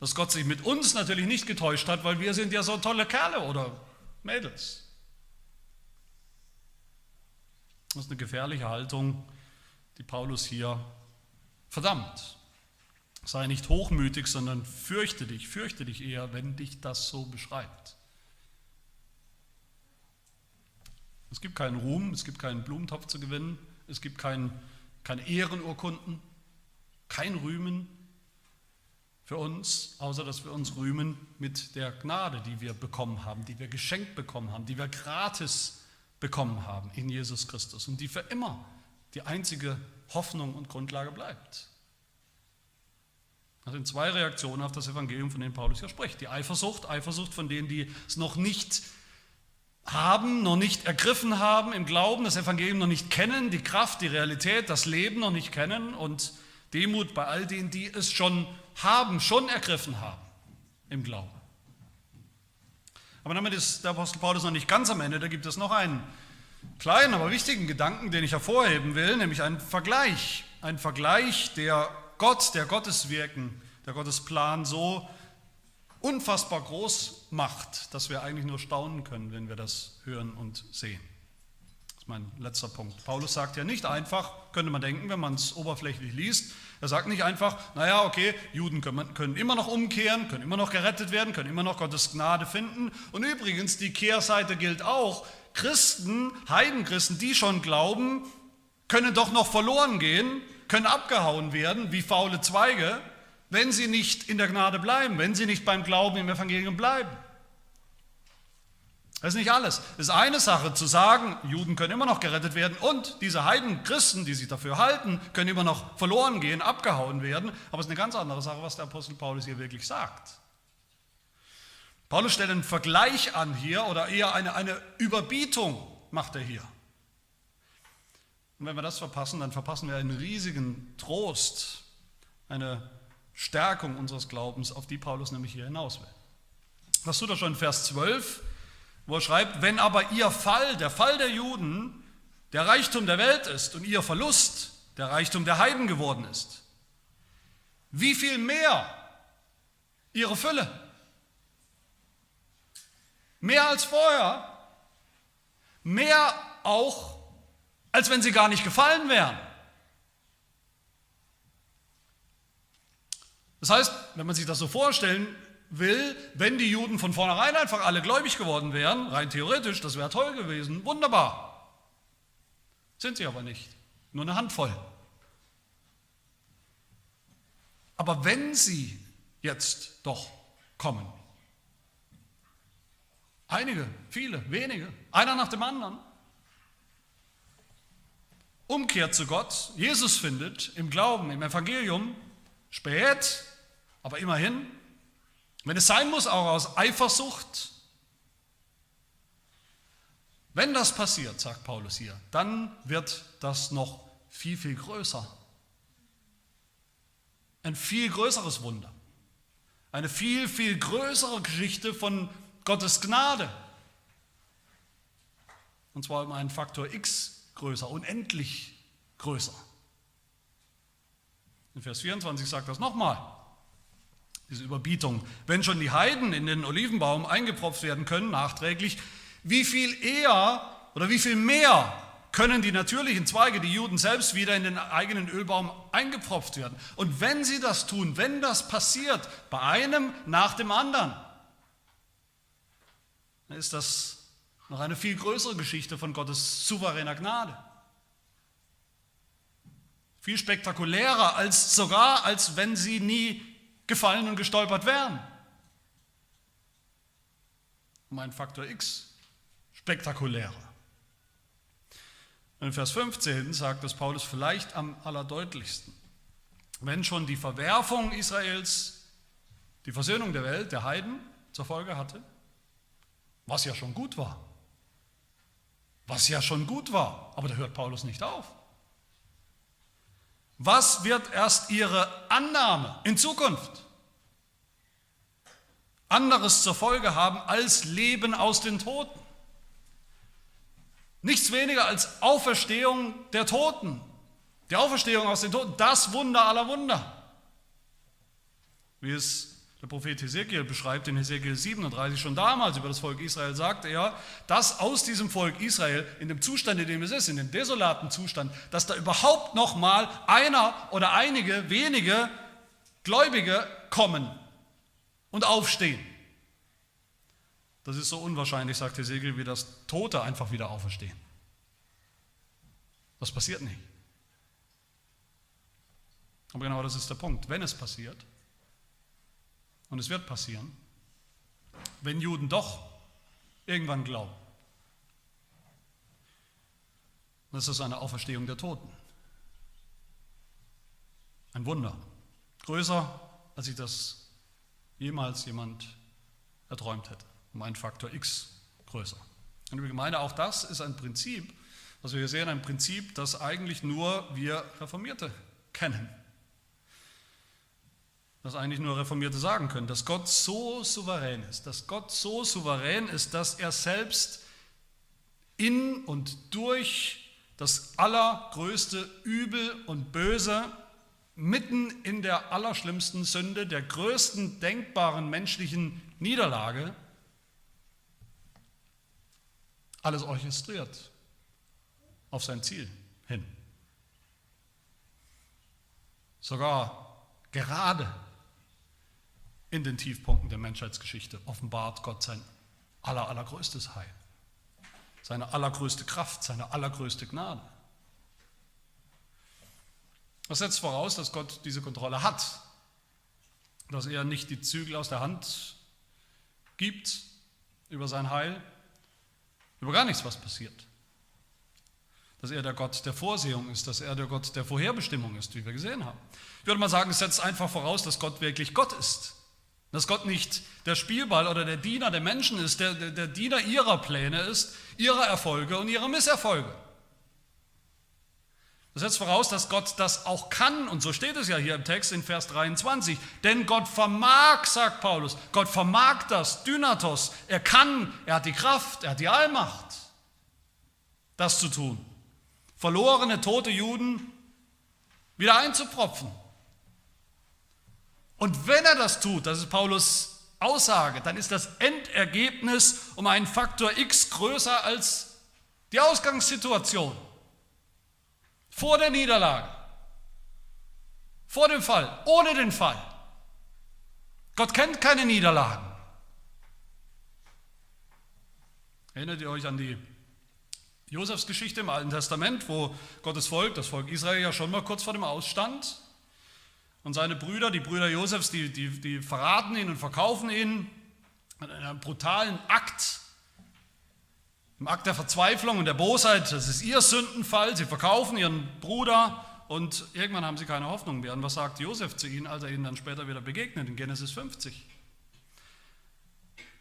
Dass Gott sich mit uns natürlich nicht getäuscht hat, weil wir sind ja so tolle Kerle oder Mädels. Das ist eine gefährliche Haltung, die Paulus hier verdammt. Sei nicht hochmütig, sondern fürchte dich, fürchte dich eher, wenn dich das so beschreibt. Es gibt keinen Ruhm, es gibt keinen Blumentopf zu gewinnen, es gibt kein, keine Ehrenurkunden, kein Rühmen für uns, außer dass wir uns rühmen mit der Gnade, die wir bekommen haben, die wir geschenkt bekommen haben, die wir gratis bekommen haben in Jesus Christus und die für immer die einzige Hoffnung und Grundlage bleibt. Das sind zwei Reaktionen auf das Evangelium, von denen Paulus hier spricht. Die Eifersucht, Eifersucht von denen, die es noch nicht haben, noch nicht ergriffen haben im Glauben, das Evangelium noch nicht kennen, die Kraft, die Realität, das Leben noch nicht kennen und Demut bei all denen, die es schon haben, schon ergriffen haben im Glauben. Aber damit ist der Apostel Paulus noch nicht ganz am Ende, da gibt es noch einen kleinen, aber wichtigen Gedanken, den ich hervorheben will, nämlich einen Vergleich. Ein Vergleich, der Gott, der Gotteswirken, der Gottesplan so unfassbar groß macht, dass wir eigentlich nur staunen können, wenn wir das hören und sehen. Ist mein letzter Punkt. Paulus sagt ja nicht einfach, könnte man denken, wenn man es oberflächlich liest, er sagt nicht einfach, naja, okay, Juden können, können immer noch umkehren, können immer noch gerettet werden, können immer noch Gottes Gnade finden. Und übrigens, die Kehrseite gilt auch, Christen, Heidenchristen, die schon glauben, können doch noch verloren gehen, können abgehauen werden wie faule Zweige, wenn sie nicht in der Gnade bleiben, wenn sie nicht beim Glauben im Evangelium bleiben. Das ist nicht alles. Es ist eine Sache zu sagen, Juden können immer noch gerettet werden und diese Heidenchristen, die sich dafür halten, können immer noch verloren gehen, abgehauen werden. Aber es ist eine ganz andere Sache, was der Apostel Paulus hier wirklich sagt. Paulus stellt einen Vergleich an hier oder eher eine, eine Überbietung macht er hier. Und wenn wir das verpassen, dann verpassen wir einen riesigen Trost, eine Stärkung unseres Glaubens, auf die Paulus nämlich hier hinaus will. Das tut er schon in Vers 12, wo er schreibt, wenn aber ihr Fall, der Fall der Juden, der Reichtum der Welt ist und ihr Verlust der Reichtum der Heiden geworden ist, wie viel mehr ihre Fülle? Mehr als vorher, mehr auch, als wenn sie gar nicht gefallen wären. Das heißt, wenn man sich das so vorstellen will, wenn die Juden von vornherein einfach alle gläubig geworden wären, rein theoretisch, das wäre toll gewesen, wunderbar. Sind sie aber nicht, nur eine Handvoll. Aber wenn sie jetzt doch kommen, einige, viele, wenige, einer nach dem anderen, umkehrt zu Gott, Jesus findet im Glauben, im Evangelium, spät, aber immerhin, wenn es sein muss, auch aus Eifersucht. Wenn das passiert, sagt Paulus hier, dann wird das noch viel, viel größer. Ein viel größeres Wunder. Eine viel, viel größere Geschichte von Gottes Gnade. Und zwar um einen Faktor x größer, unendlich größer. In Vers 24 sagt das nochmal diese Überbietung. Wenn schon die Heiden in den Olivenbaum eingepropft werden können, nachträglich, wie viel eher oder wie viel mehr können die natürlichen Zweige, die Juden selbst, wieder in den eigenen Ölbaum eingepropft werden. Und wenn sie das tun, wenn das passiert, bei einem nach dem anderen, dann ist das noch eine viel größere Geschichte von Gottes souveräner Gnade. Viel spektakulärer als sogar, als wenn sie nie gefallen und gestolpert wären. Um einen Faktor X spektakulärer. In Vers 15 sagt das Paulus vielleicht am allerdeutlichsten. Wenn schon die Verwerfung Israels die Versöhnung der Welt, der Heiden zur Folge hatte, was ja schon gut war. Was ja schon gut war, aber da hört Paulus nicht auf. Was wird erst ihre Annahme in Zukunft anderes zur Folge haben als Leben aus den Toten? Nichts weniger als Auferstehung der Toten. Die Auferstehung aus den Toten, das Wunder aller Wunder. Wie es der Prophet Hesekiel beschreibt in Hesekiel 37 schon damals über das Volk Israel, sagte er, dass aus diesem Volk Israel in dem Zustand, in dem es ist, in dem desolaten Zustand, dass da überhaupt noch mal einer oder einige wenige Gläubige kommen und aufstehen. Das ist so unwahrscheinlich, sagt Hesekiel, wie das Tote einfach wieder auferstehen. Das passiert nicht. Aber genau das ist der Punkt. Wenn es passiert, und es wird passieren, wenn Juden doch irgendwann glauben. Das ist eine Auferstehung der Toten. Ein Wunder. Größer, als sich das jemals jemand erträumt hätte. Um einen Faktor X größer. Und ich meine, auch das ist ein Prinzip, was wir hier sehen, ein Prinzip, das eigentlich nur wir Reformierte kennen was eigentlich nur Reformierte sagen können, dass Gott so souverän ist, dass Gott so souverän ist, dass er selbst in und durch das allergrößte Übel und Böse mitten in der allerschlimmsten Sünde, der größten denkbaren menschlichen Niederlage, alles orchestriert auf sein Ziel hin. Sogar gerade in den Tiefpunkten der Menschheitsgeschichte offenbart Gott sein aller, allergrößtes Heil, seine allergrößte Kraft, seine allergrößte Gnade. Das setzt voraus, dass Gott diese Kontrolle hat, dass er nicht die Zügel aus der Hand gibt über sein Heil, über gar nichts, was passiert. Dass er der Gott der Vorsehung ist, dass er der Gott der Vorherbestimmung ist, wie wir gesehen haben. Ich würde mal sagen, es setzt einfach voraus, dass Gott wirklich Gott ist. Dass Gott nicht der Spielball oder der Diener der Menschen ist, der, der, der Diener ihrer Pläne ist, ihrer Erfolge und ihrer Misserfolge. Das setzt voraus, dass Gott das auch kann, und so steht es ja hier im Text in Vers 23. Denn Gott vermag, sagt Paulus, Gott vermag das, Dynatos. Er kann, er hat die Kraft, er hat die Allmacht, das zu tun. Verlorene, tote Juden wieder einzupropfen. Und wenn er das tut, das ist Paulus Aussage, dann ist das Endergebnis um einen Faktor x größer als die Ausgangssituation. Vor der Niederlage, vor dem Fall, ohne den Fall. Gott kennt keine Niederlagen. Erinnert ihr euch an die Josefsgeschichte im Alten Testament, wo Gottes Volk, das Volk Israel ja schon mal kurz vor dem Ausstand und seine Brüder, die Brüder Josefs, die, die, die verraten ihn und verkaufen ihn in einem brutalen Akt, im Akt der Verzweiflung und der Bosheit. Das ist ihr Sündenfall. Sie verkaufen ihren Bruder und irgendwann haben sie keine Hoffnung mehr. Und was sagt Josef zu ihnen, als er ihnen dann später wieder begegnet in Genesis 50?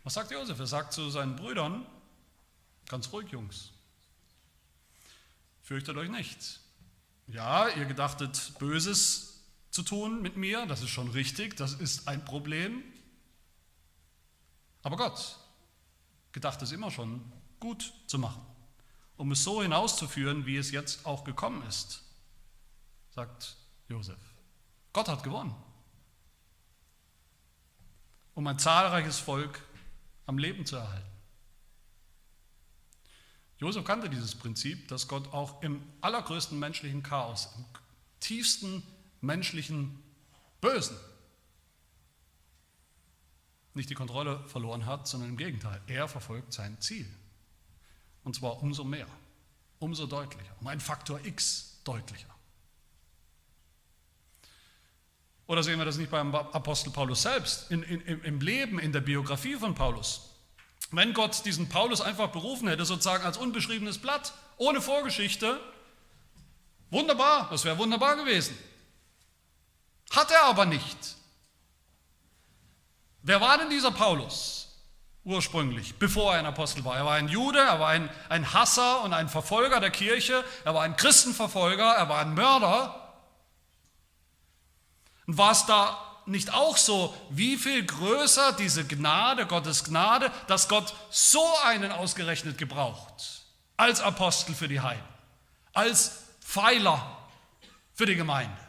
Was sagt Josef? Er sagt zu seinen Brüdern, ganz ruhig, Jungs, fürchtet euch nicht. Ja, ihr gedachtet Böses zu tun mit mir, das ist schon richtig, das ist ein Problem. Aber Gott gedacht es immer schon gut zu machen, um es so hinauszuführen, wie es jetzt auch gekommen ist, sagt Josef. Gott hat gewonnen, um ein zahlreiches Volk am Leben zu erhalten. Josef kannte dieses Prinzip, dass Gott auch im allergrößten menschlichen Chaos, im tiefsten menschlichen Bösen nicht die Kontrolle verloren hat, sondern im Gegenteil, er verfolgt sein Ziel. Und zwar umso mehr, umso deutlicher, um einen Faktor X deutlicher. Oder sehen wir das nicht beim Apostel Paulus selbst, in, in, im Leben, in der Biografie von Paulus? Wenn Gott diesen Paulus einfach berufen hätte, sozusagen als unbeschriebenes Blatt, ohne Vorgeschichte, wunderbar, das wäre wunderbar gewesen. Hat er aber nicht. Wer war denn dieser Paulus ursprünglich, bevor er ein Apostel war? Er war ein Jude, er war ein, ein Hasser und ein Verfolger der Kirche, er war ein Christenverfolger, er war ein Mörder. Und war es da nicht auch so, wie viel größer diese Gnade, Gottes Gnade, dass Gott so einen ausgerechnet gebraucht, als Apostel für die Heiden, als Pfeiler für die Gemeinde.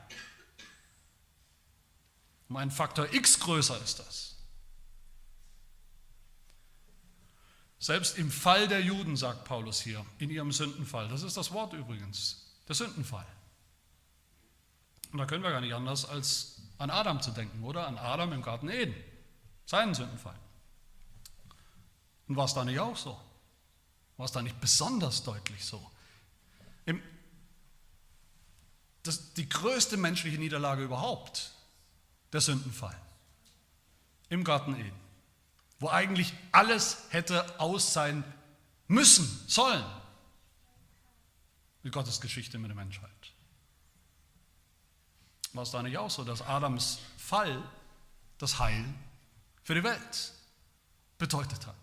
Um einen Faktor X größer ist das. Selbst im Fall der Juden, sagt Paulus hier, in ihrem Sündenfall, das ist das Wort übrigens, der Sündenfall. Und da können wir gar nicht anders, als an Adam zu denken, oder? An Adam im Garten Eden, seinen Sündenfall. Und war es da nicht auch so? War es da nicht besonders deutlich so? Im, das, die größte menschliche Niederlage überhaupt, der Sündenfall im Garten Eden wo eigentlich alles hätte aus sein müssen, sollen. Die Gottes Geschichte mit der Menschheit. War es da nicht auch so, dass Adams Fall das Heil für die Welt bedeutet hat?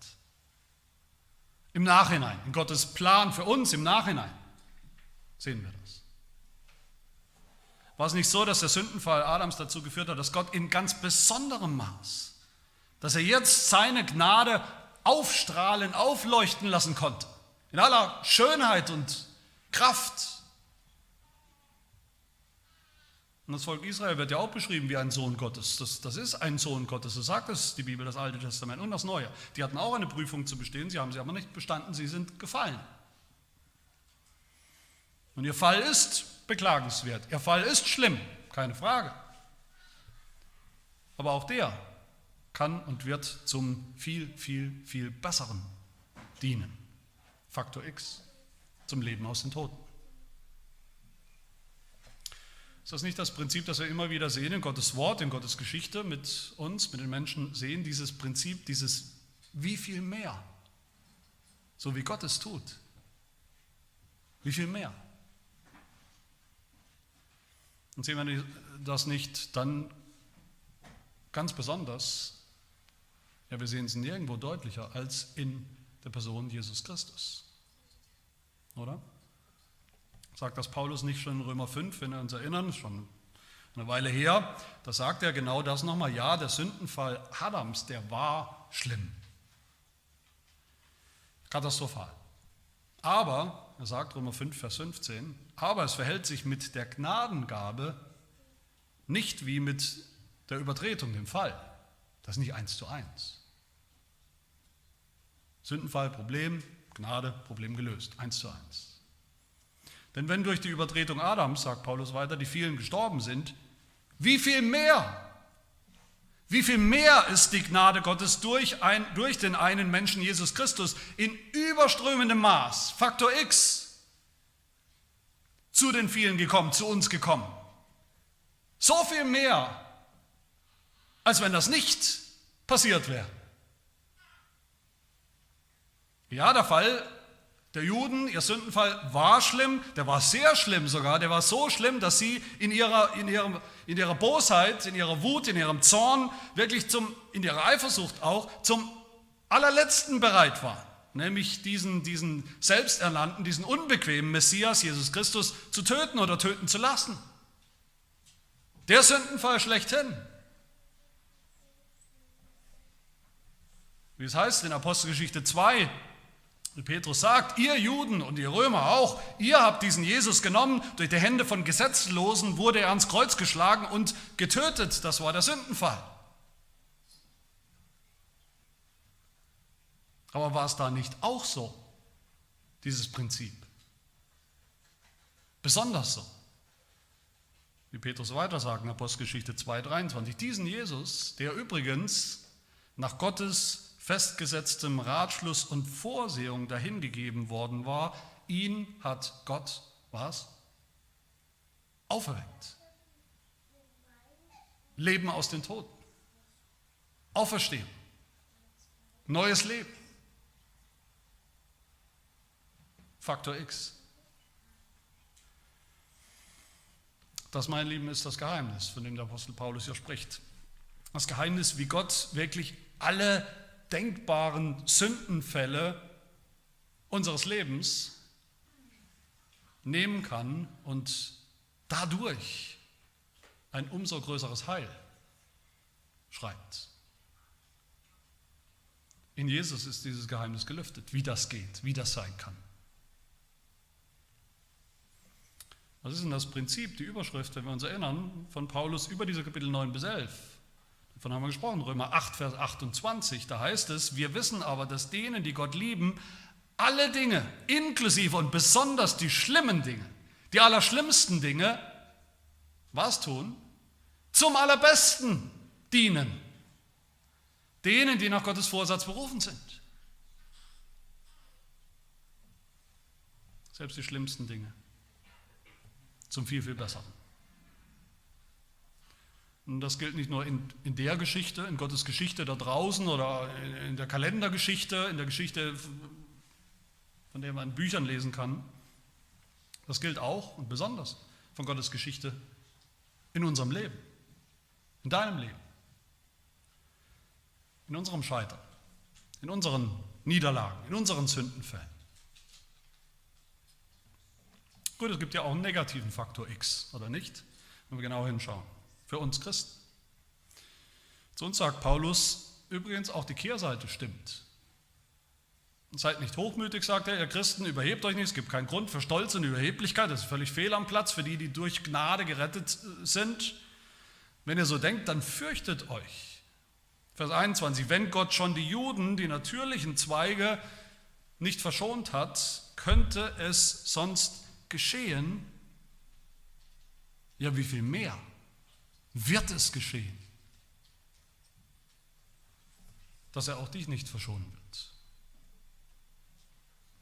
Im Nachhinein, in Gottes Plan für uns im Nachhinein sehen wir das. War es nicht so, dass der Sündenfall Adams dazu geführt hat, dass Gott in ganz besonderem Maß dass er jetzt seine Gnade aufstrahlen, aufleuchten lassen konnte. In aller Schönheit und Kraft. Und das Volk Israel wird ja auch beschrieben wie ein Sohn Gottes. Das, das ist ein Sohn Gottes, so sagt es die Bibel, das Alte Testament und das Neue. Die hatten auch eine Prüfung zu bestehen, sie haben sie aber nicht bestanden, sie sind gefallen. Und ihr Fall ist beklagenswert, ihr Fall ist schlimm, keine Frage. Aber auch der kann und wird zum viel, viel, viel besseren dienen. Faktor X, zum Leben aus den Toten. Ist das nicht das Prinzip, das wir immer wieder sehen in Gottes Wort, in Gottes Geschichte mit uns, mit den Menschen sehen? Dieses Prinzip, dieses wie viel mehr, so wie Gott es tut. Wie viel mehr? Und sehen wir das nicht dann ganz besonders ja, wir sehen es nirgendwo deutlicher als in der Person Jesus Christus. Oder? Sagt das Paulus nicht schon in Römer 5, wenn wir uns erinnern, schon eine Weile her, da sagt er genau das nochmal, ja, der Sündenfall Adams, der war schlimm. Katastrophal. Aber, er sagt Römer 5, Vers 15, aber es verhält sich mit der Gnadengabe nicht wie mit der Übertretung, dem Fall. Das ist nicht eins zu eins. Sündenfall, Problem, Gnade, Problem gelöst. Eins zu eins. Denn wenn durch die Übertretung Adams, sagt Paulus weiter, die vielen gestorben sind, wie viel mehr, wie viel mehr ist die Gnade Gottes durch, ein, durch den einen Menschen Jesus Christus in überströmendem Maß, Faktor X, zu den vielen gekommen, zu uns gekommen. So viel mehr, als wenn das nicht passiert wäre. Ja, der Fall der Juden, ihr Sündenfall war schlimm, der war sehr schlimm sogar, der war so schlimm, dass sie in ihrer, in ihrem, in ihrer Bosheit, in ihrer Wut, in ihrem Zorn, wirklich zum, in ihrer Eifersucht auch, zum allerletzten bereit waren, nämlich diesen, diesen selbsternannten, diesen unbequemen Messias, Jesus Christus, zu töten oder töten zu lassen. Der Sündenfall schlechthin. Wie es heißt in Apostelgeschichte 2, und Petrus sagt, ihr Juden und ihr Römer auch, ihr habt diesen Jesus genommen, durch die Hände von Gesetzlosen wurde er ans Kreuz geschlagen und getötet. Das war der Sündenfall. Aber war es da nicht auch so, dieses Prinzip? Besonders so. Wie Petrus weiter sagt in Apostelgeschichte 2,23. Diesen Jesus, der übrigens nach Gottes festgesetztem Ratschluss und Vorsehung dahingegeben worden war, ihn hat Gott was? Auferweckt. Leben aus den Toten. Auferstehen. Neues Leben. Faktor X. Das, mein Lieben, ist das Geheimnis, von dem der Apostel Paulus hier spricht. Das Geheimnis, wie Gott wirklich alle denkbaren Sündenfälle unseres Lebens nehmen kann und dadurch ein umso größeres Heil schreibt. In Jesus ist dieses Geheimnis gelüftet, wie das geht, wie das sein kann. Was ist denn das Prinzip, die Überschrift, wenn wir uns erinnern, von Paulus über diese Kapitel 9 bis 11? Davon haben wir gesprochen, Römer 8, Vers 28. Da heißt es, wir wissen aber, dass denen, die Gott lieben, alle Dinge, inklusive und besonders die schlimmen Dinge, die allerschlimmsten Dinge, was tun? Zum allerbesten dienen. Denen, die nach Gottes Vorsatz berufen sind. Selbst die schlimmsten Dinge zum viel, viel Besseren. Und das gilt nicht nur in, in der Geschichte, in Gottes Geschichte da draußen oder in der Kalendergeschichte, in der Geschichte, von der man in Büchern lesen kann. Das gilt auch und besonders von Gottes Geschichte in unserem Leben, in deinem Leben, in unserem Scheitern, in unseren Niederlagen, in unseren Sündenfällen. Gut, es gibt ja auch einen negativen Faktor X, oder nicht? Wenn wir genau hinschauen. Für uns Christen. Zu uns sagt Paulus übrigens auch die Kehrseite stimmt. Seid nicht hochmütig, sagt er, ihr Christen, überhebt euch nicht, es gibt keinen Grund für Stolz und Überheblichkeit, das ist völlig fehl am Platz für die, die durch Gnade gerettet sind. Wenn ihr so denkt, dann fürchtet euch. Vers 21, wenn Gott schon die Juden, die natürlichen Zweige, nicht verschont hat, könnte es sonst geschehen, ja wie viel mehr wird es geschehen, dass er auch dich nicht verschonen wird.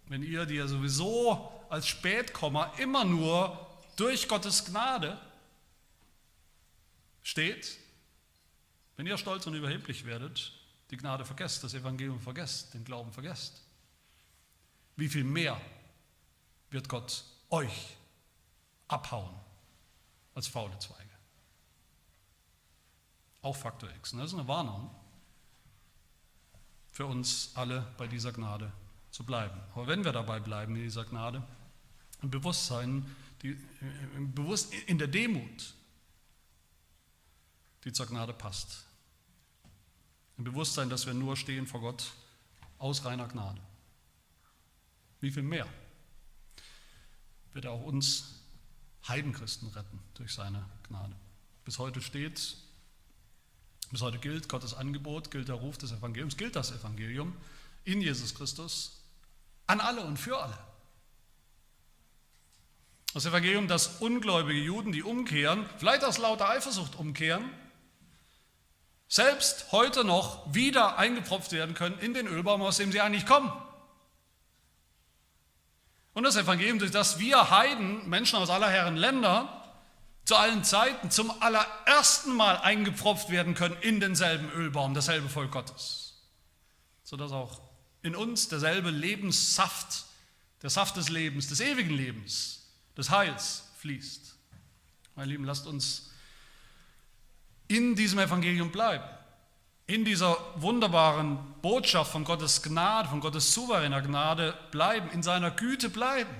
Wenn ihr, die ja sowieso als Spätkommer immer nur durch Gottes Gnade steht, wenn ihr stolz und überheblich werdet, die Gnade vergesst, das Evangelium vergesst, den Glauben vergesst, wie viel mehr wird Gott euch abhauen als faule Zweige. Auch Faktor X. Das ist eine Warnung für uns alle bei dieser Gnade zu bleiben. Aber wenn wir dabei bleiben in dieser Gnade, im Bewusstsein, die, im Bewusst, in der Demut, die zur Gnade passt. Im Bewusstsein, dass wir nur stehen vor Gott aus reiner Gnade. Wie viel mehr wird er auch uns Heidenchristen retten durch seine Gnade. Bis heute steht, bis heute gilt Gottes Angebot, gilt der Ruf des Evangeliums, gilt das Evangelium in Jesus Christus an alle und für alle. Das Evangelium, dass ungläubige Juden, die umkehren, vielleicht aus lauter Eifersucht umkehren, selbst heute noch wieder eingepropft werden können in den Ölbaum, aus dem sie eigentlich kommen. Und das Evangelium, durch das wir Heiden, Menschen aus aller Herren Länder, zu allen Zeiten zum allerersten Mal eingepfropft werden können in denselben Ölbaum, dasselbe Volk Gottes. Sodass auch in uns derselbe Lebenssaft, der Saft des Lebens, des ewigen Lebens, des Heils fließt. Meine Lieben, lasst uns in diesem Evangelium bleiben in dieser wunderbaren Botschaft von Gottes Gnade, von Gottes souveräner Gnade bleiben, in seiner Güte bleiben.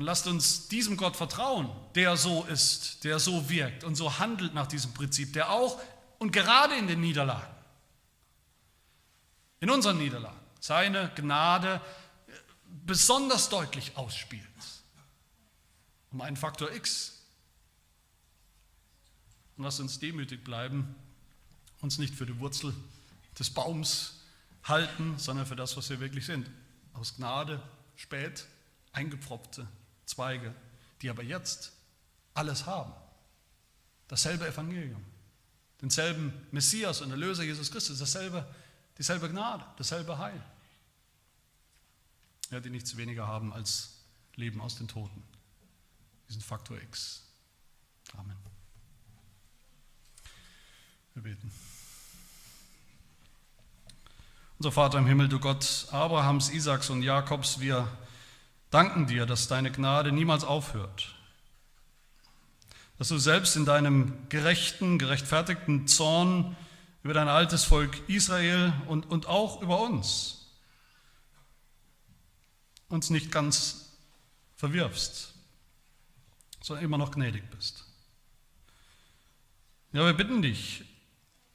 Und lasst uns diesem Gott vertrauen, der so ist, der so wirkt und so handelt nach diesem Prinzip, der auch und gerade in den Niederlagen, in unseren Niederlagen, seine Gnade besonders deutlich ausspielt. Um einen Faktor X und lasst uns demütig bleiben, uns nicht für die Wurzel des Baums halten, sondern für das, was wir wirklich sind. Aus Gnade spät eingepfropfte Zweige, die aber jetzt alles haben. Dasselbe Evangelium, denselben Messias und Erlöser Jesus Christus, dasselbe, dieselbe Gnade, dasselbe Heil. Ja, die nichts weniger haben als Leben aus den Toten. Diesen Faktor X. Amen. Wir beten. Unser Vater im Himmel, du Gott Abrahams, Isaaks und Jakobs, wir danken dir, dass deine Gnade niemals aufhört. Dass du selbst in deinem gerechten, gerechtfertigten Zorn über dein altes Volk Israel und, und auch über uns uns nicht ganz verwirfst, sondern immer noch gnädig bist. Ja, wir bitten dich,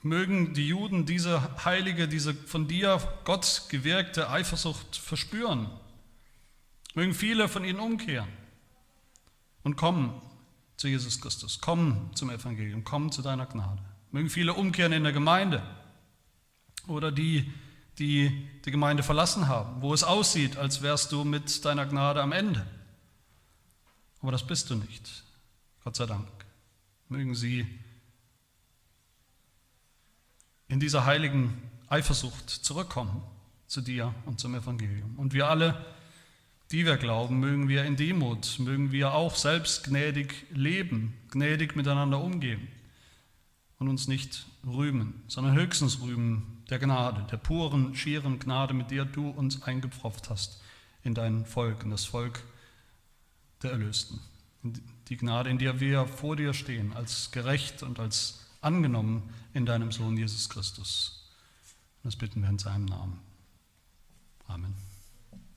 mögen die Juden diese heilige, diese von dir Gott gewirkte Eifersucht verspüren. Mögen viele von ihnen umkehren und kommen zu Jesus Christus, kommen zum Evangelium, kommen zu deiner Gnade. Mögen viele umkehren in der Gemeinde oder die, die die Gemeinde verlassen haben, wo es aussieht, als wärst du mit deiner Gnade am Ende. Aber das bist du nicht, Gott sei Dank. Mögen sie in dieser heiligen Eifersucht zurückkommen zu dir und zum Evangelium. Und wir alle, die wir glauben, mögen wir in Demut, mögen wir auch selbst gnädig leben, gnädig miteinander umgehen und uns nicht rühmen, sondern höchstens rühmen der Gnade, der puren, schieren Gnade, mit der du uns eingepfropft hast in dein Volk, in das Volk der Erlösten. Die Gnade, in der wir vor dir stehen, als gerecht und als angenommen in deinem Sohn Jesus Christus. Das bitten wir in seinem Namen. Amen.